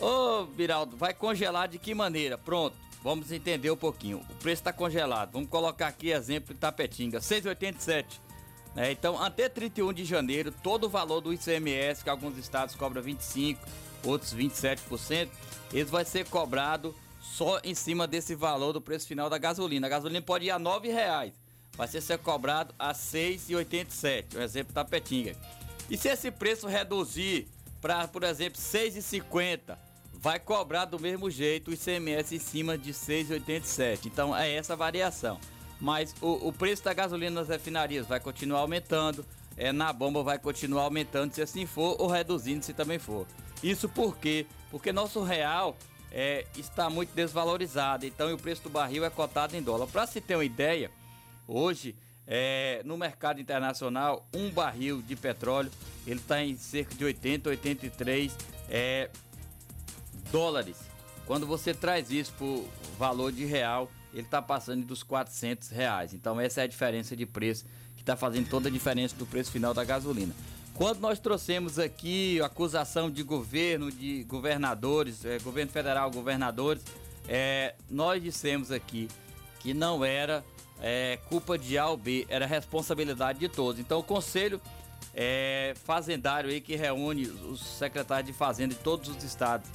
Ô, Biraldo, vai congelar de que maneira? Pronto, vamos entender um pouquinho. O preço está congelado. Vamos colocar aqui exemplo Tapetinga, 6,87. É, então, até 31 de janeiro, todo o valor do ICMS, que alguns estados cobram 25%, outros 27%, ele vai ser cobrado só em cima desse valor do preço final da gasolina. A gasolina pode ir a R$ reais, vai ser, ser cobrado a R$ 6,87. O exemplo Tapetinga. E se esse preço reduzir para, por exemplo, 6,50, vai cobrar do mesmo jeito o ICMS em cima de 6,87. Então é essa variação. Mas o, o preço da gasolina nas refinarias vai continuar aumentando, é, na bomba vai continuar aumentando se assim for, ou reduzindo se também for. Isso por quê? Porque nosso real é, está muito desvalorizado, então o preço do barril é cotado em dólar. Para se ter uma ideia, hoje é, no mercado internacional, um barril de petróleo ele está em cerca de 80, 83 é, dólares. Quando você traz isso por valor de real, ele está passando dos 400 reais. Então essa é a diferença de preço que está fazendo toda a diferença do preço final da gasolina. Quando nós trouxemos aqui acusação de governo, de governadores, é, governo federal, governadores, é, nós dissemos aqui que não era é, culpa de A ou B, era responsabilidade de todos. Então o Conselho é, Fazendário aí que reúne os secretários de Fazenda de todos os estados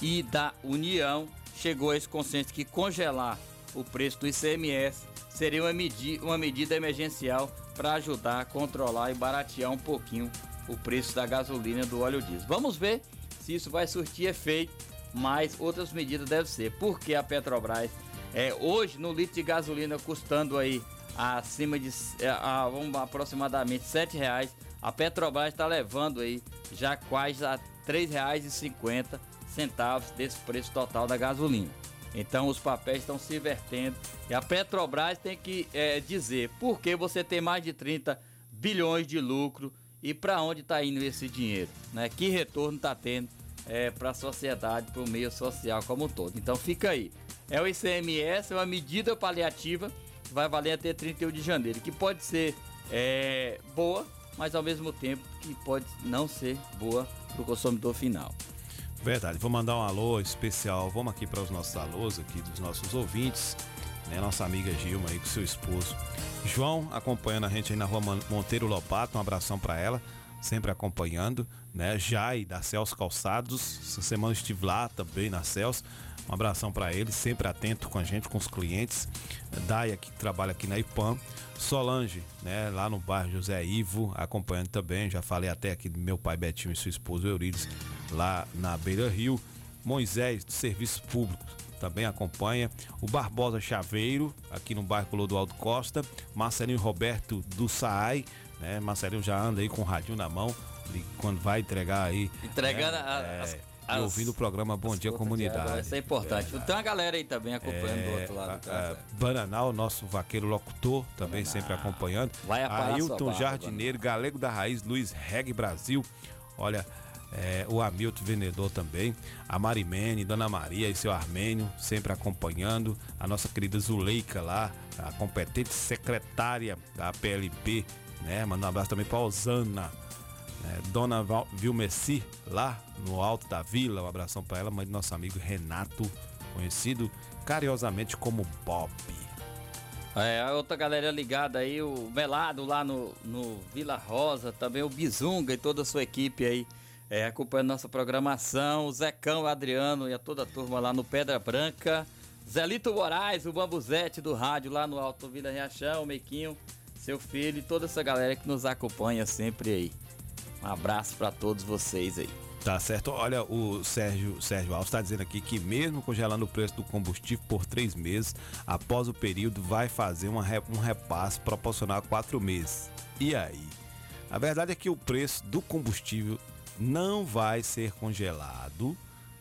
e da União chegou a esse consenso que congelar o preço do ICMS seria uma, medi uma medida emergencial para ajudar a controlar e baratear um pouquinho o preço da gasolina do óleo diesel. Vamos ver se isso vai surtir efeito, mas outras medidas devem ser, porque a Petrobras é, hoje no litro de gasolina custando aí acima de é, a, vamos, aproximadamente R$ reais, a Petrobras está levando aí já quase a R$ 3,50 centavos desse preço total da gasolina. Então os papéis estão se invertendo e a Petrobras tem que é, dizer por que você tem mais de 30 bilhões de lucro e para onde está indo esse dinheiro, né? Que retorno está tendo é, para a sociedade, para o meio social como um todo. Então fica aí. É o ICMS, é uma medida paliativa que vai valer até 31 de janeiro, que pode ser é, boa, mas ao mesmo tempo que pode não ser boa para o consumidor final. Verdade, vou mandar um alô especial. Vamos aqui para os nossos alôs aqui dos nossos ouvintes, né? Nossa amiga Gilma aí com seu esposo. João acompanhando a gente aí na rua Monteiro Lopato, um abração para ela, sempre acompanhando, né? Jai da Celso Calçados, essa semana estive lá também na Celso. Um abração para ele, sempre atento com a gente, com os clientes. Daia, que trabalha aqui na IPAM. Solange, né, lá no bairro José Ivo, acompanhando também. Já falei até aqui do meu pai Betinho e sua esposa Eurides, lá na Beira Rio. Moisés, do Serviço Público, também acompanha. O Barbosa Chaveiro, aqui no bairro Clodoaldo Costa. Marcelinho Roberto do SAAI, né? Marcelinho já anda aí com o radinho na mão. Quando vai entregar aí. Entregando né, a, é, as, e ouvindo o programa Bom Dia Comunidade. Isso é importante. Tem uma galera aí também acompanhando do outro lado. É, a, a Bananal, nosso vaqueiro locutor, também Bananal. sempre acompanhando. Vai Ailton Jardineiro, Galego da Raiz, Luiz Reg Brasil. Olha, é, o Hamilton Vendedor também, a Marimene, Dona Maria e seu Armênio, sempre acompanhando, a nossa querida Zuleika lá, a competente secretária da PLP, né? Um abraço também para Osana, né? Dona Val, Vilmessi, lá no Alto da Vila, um abração para ela, mãe do nosso amigo Renato, conhecido carinhosamente como Bob. É, a outra galera ligada aí, o Melado lá no, no Vila Rosa, também o Bizunga e toda a sua equipe aí é, acompanhando nossa programação, o Zecão, o Adriano e a toda a turma lá no Pedra Branca. Zelito Moraes, o Bambuzete do rádio lá no Alto Vila Riachão, o Mequinho, seu filho e toda essa galera que nos acompanha sempre aí. Um abraço para todos vocês aí. Tá certo. Olha, o Sérgio, Sérgio Alves está dizendo aqui que mesmo congelando o preço do combustível por três meses, após o período vai fazer uma, um repasse proporcional a quatro meses. E aí? A verdade é que o preço do combustível não vai ser congelado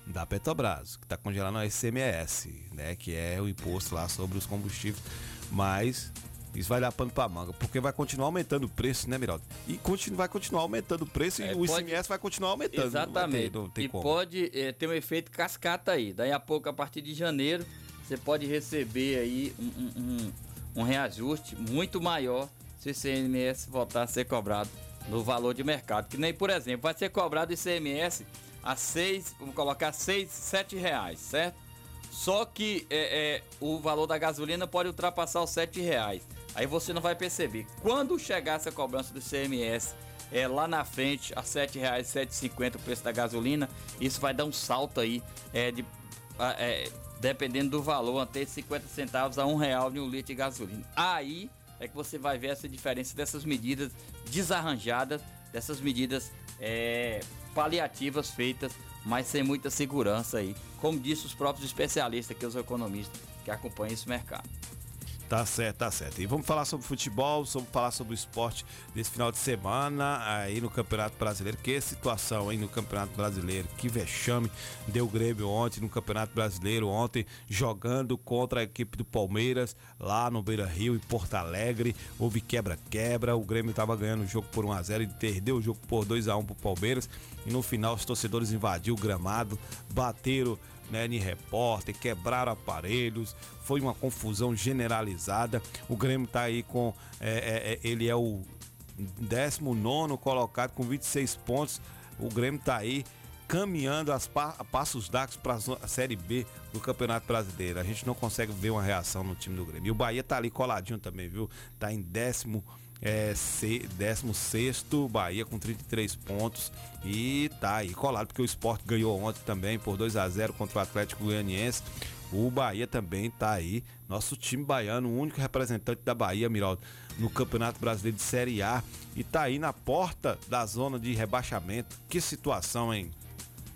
da Petrobras, que está congelando a ICMS, né, que é o imposto lá sobre os combustíveis, mas isso vai dar pano para manga, porque vai continuar aumentando o preço, né, Miraldo? E continua, vai continuar aumentando o preço é, e o pode... ICMS vai continuar aumentando. Exatamente. Não ter, não e como. pode é, ter um efeito cascata aí. Daí a pouco, a partir de janeiro, você pode receber aí um, um, um reajuste muito maior se o ICMS voltar a ser cobrado no valor de mercado. Que nem, por exemplo, vai ser cobrado ICMS a 6, vamos colocar 6, 7 reais, certo? Só que é, é, o valor da gasolina pode ultrapassar os 7 reais. Aí você não vai perceber. Quando chegar essa cobrança do ICMS é, lá na frente, a R$ 7,00, 7,50 o preço da gasolina, isso vai dar um salto aí, é, de, é, dependendo do valor, até 50 centavos a um real de um litro de gasolina. Aí é que você vai ver essa diferença dessas medidas desarranjadas dessas medidas é, paliativas feitas, mas sem muita segurança aí, como disse os próprios especialistas, que os economistas que acompanham esse mercado. Tá certo, tá certo. E vamos falar sobre futebol, vamos falar sobre o esporte desse final de semana aí no Campeonato Brasileiro. Que situação aí no Campeonato Brasileiro. Que vexame deu o Grêmio ontem no Campeonato Brasileiro. Ontem jogando contra a equipe do Palmeiras lá no Beira Rio, em Porto Alegre. Houve quebra-quebra. O Grêmio estava ganhando o jogo por 1x0 e perdeu o jogo por 2x1 pro Palmeiras. E no final os torcedores invadiram o gramado, bateram né, em repórter, quebraram aparelhos, foi uma confusão generalizada. O Grêmio tá aí com. é, é, é, ele é o 19 colocado com 26 pontos. O Grêmio tá aí caminhando a passos d'água para a Série B do Campeonato Brasileiro. A gente não consegue ver uma reação no time do Grêmio. E o Bahia tá ali coladinho também, viu? Tá em décimo. É, C, 16 Bahia com 33 pontos e tá aí colado porque o Sport ganhou ontem também por 2 a 0 contra o Atlético Goianiense. O Bahia também tá aí, nosso time baiano, o único representante da Bahia, Miraldo, no Campeonato Brasileiro de Série A e tá aí na porta da zona de rebaixamento. Que situação, hein?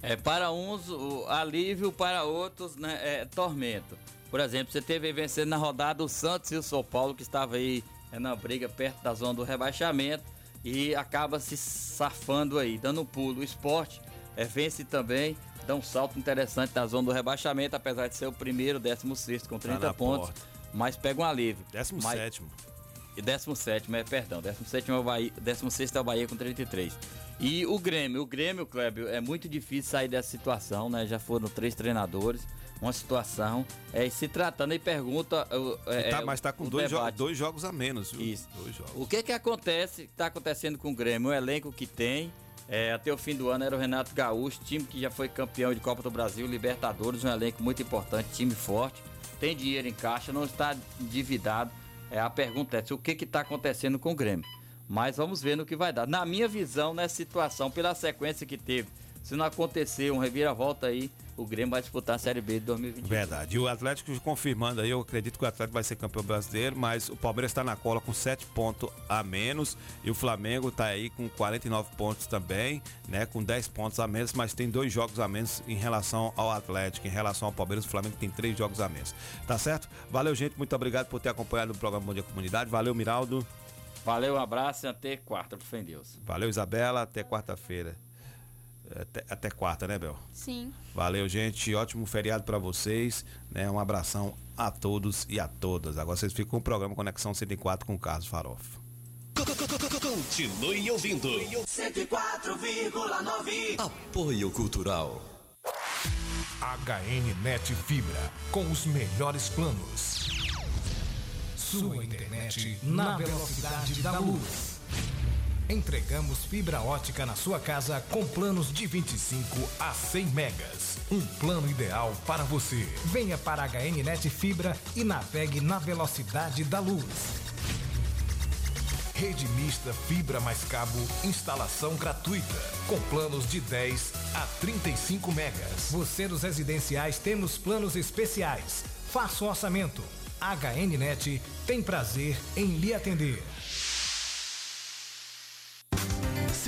É, para uns, o alívio, para outros, né, é tormento. Por exemplo, você teve vencendo na rodada o Santos e o São Paulo, que estava aí é, na briga perto da zona do rebaixamento e acaba se safando aí, dando um pulo. O esporte é, vence também, dá um salto interessante da zona do rebaixamento, apesar de ser o primeiro, 16 com 30 na pontos, porta. mas pega um alívio. 17 E 17, é, perdão, 17 é o Bahia, 16 é o Bahia com 33. E o Grêmio, o Grêmio, Kleber, é muito difícil sair dessa situação, né? Já foram três treinadores, uma situação. É, e se tratando, aí pergunta. É, tá, é, mas tá com dois, jo- dois jogos a menos, viu? Isso. Dois jogos. O que que acontece, está acontecendo com o Grêmio? O elenco que tem, é, até o fim do ano era o Renato Gaúcho, time que já foi campeão de Copa do Brasil, Libertadores, um elenco muito importante, time forte, tem dinheiro em caixa, não está endividado. É, a pergunta é o que que está acontecendo com o Grêmio? Mas vamos ver no que vai dar. Na minha visão, nessa situação, pela sequência que teve, se não acontecer um reviravolta aí, o Grêmio vai disputar a Série B de 2021. Verdade. E o Atlético confirmando aí, eu acredito que o Atlético vai ser campeão brasileiro, mas o Palmeiras está na cola com 7 pontos a menos e o Flamengo está aí com 49 pontos também, né? Com 10 pontos a menos, mas tem dois jogos a menos em relação ao Atlético. Em relação ao Palmeiras, o Flamengo tem três jogos a menos. Tá certo? Valeu, gente. Muito obrigado por ter acompanhado o programa Bom Dia Comunidade. Valeu, Miraldo. Valeu, um abraço e até quarta, por fé em Deus. Valeu, Isabela. Até quarta-feira. Até, até quarta, né, Bel? Sim. Valeu, gente. Ótimo feriado pra vocês. Né? Um abração a todos e a todas. Agora vocês ficam com o programa Conexão 104 com o Carlos Farofa. Continue ouvindo. 104,9. Apoio Cultural. HN Net Fibra, com os melhores planos. Sua internet na velocidade da luz. Entregamos fibra ótica na sua casa com planos de 25 a 100 megas. Um plano ideal para você. Venha para a HN Net Fibra e navegue na velocidade da luz. Rede mista fibra mais cabo, instalação gratuita, com planos de 10 a 35 megas. Você dos residenciais temos planos especiais. Faça o orçamento. HNnet tem prazer em lhe atender.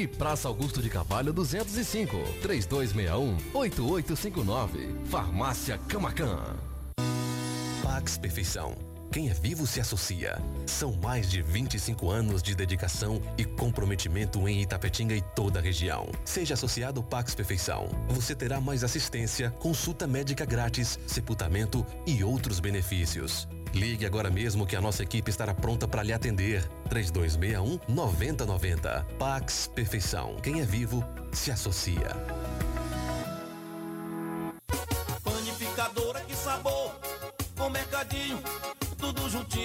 E Praça Augusto de Carvalho 205, 3261-8859. Farmácia Camacan. Pax Perfeição. Quem é vivo se associa. São mais de 25 anos de dedicação e comprometimento em Itapetinga e toda a região. Seja associado Pax Perfeição. Você terá mais assistência, consulta médica grátis, sepultamento e outros benefícios. Ligue agora mesmo que a nossa equipe estará pronta para lhe atender. 3261 9090. Pax Perfeição. Quem é vivo se associa. Panificadora, que sabor. Com mercadinho, tudo juntinho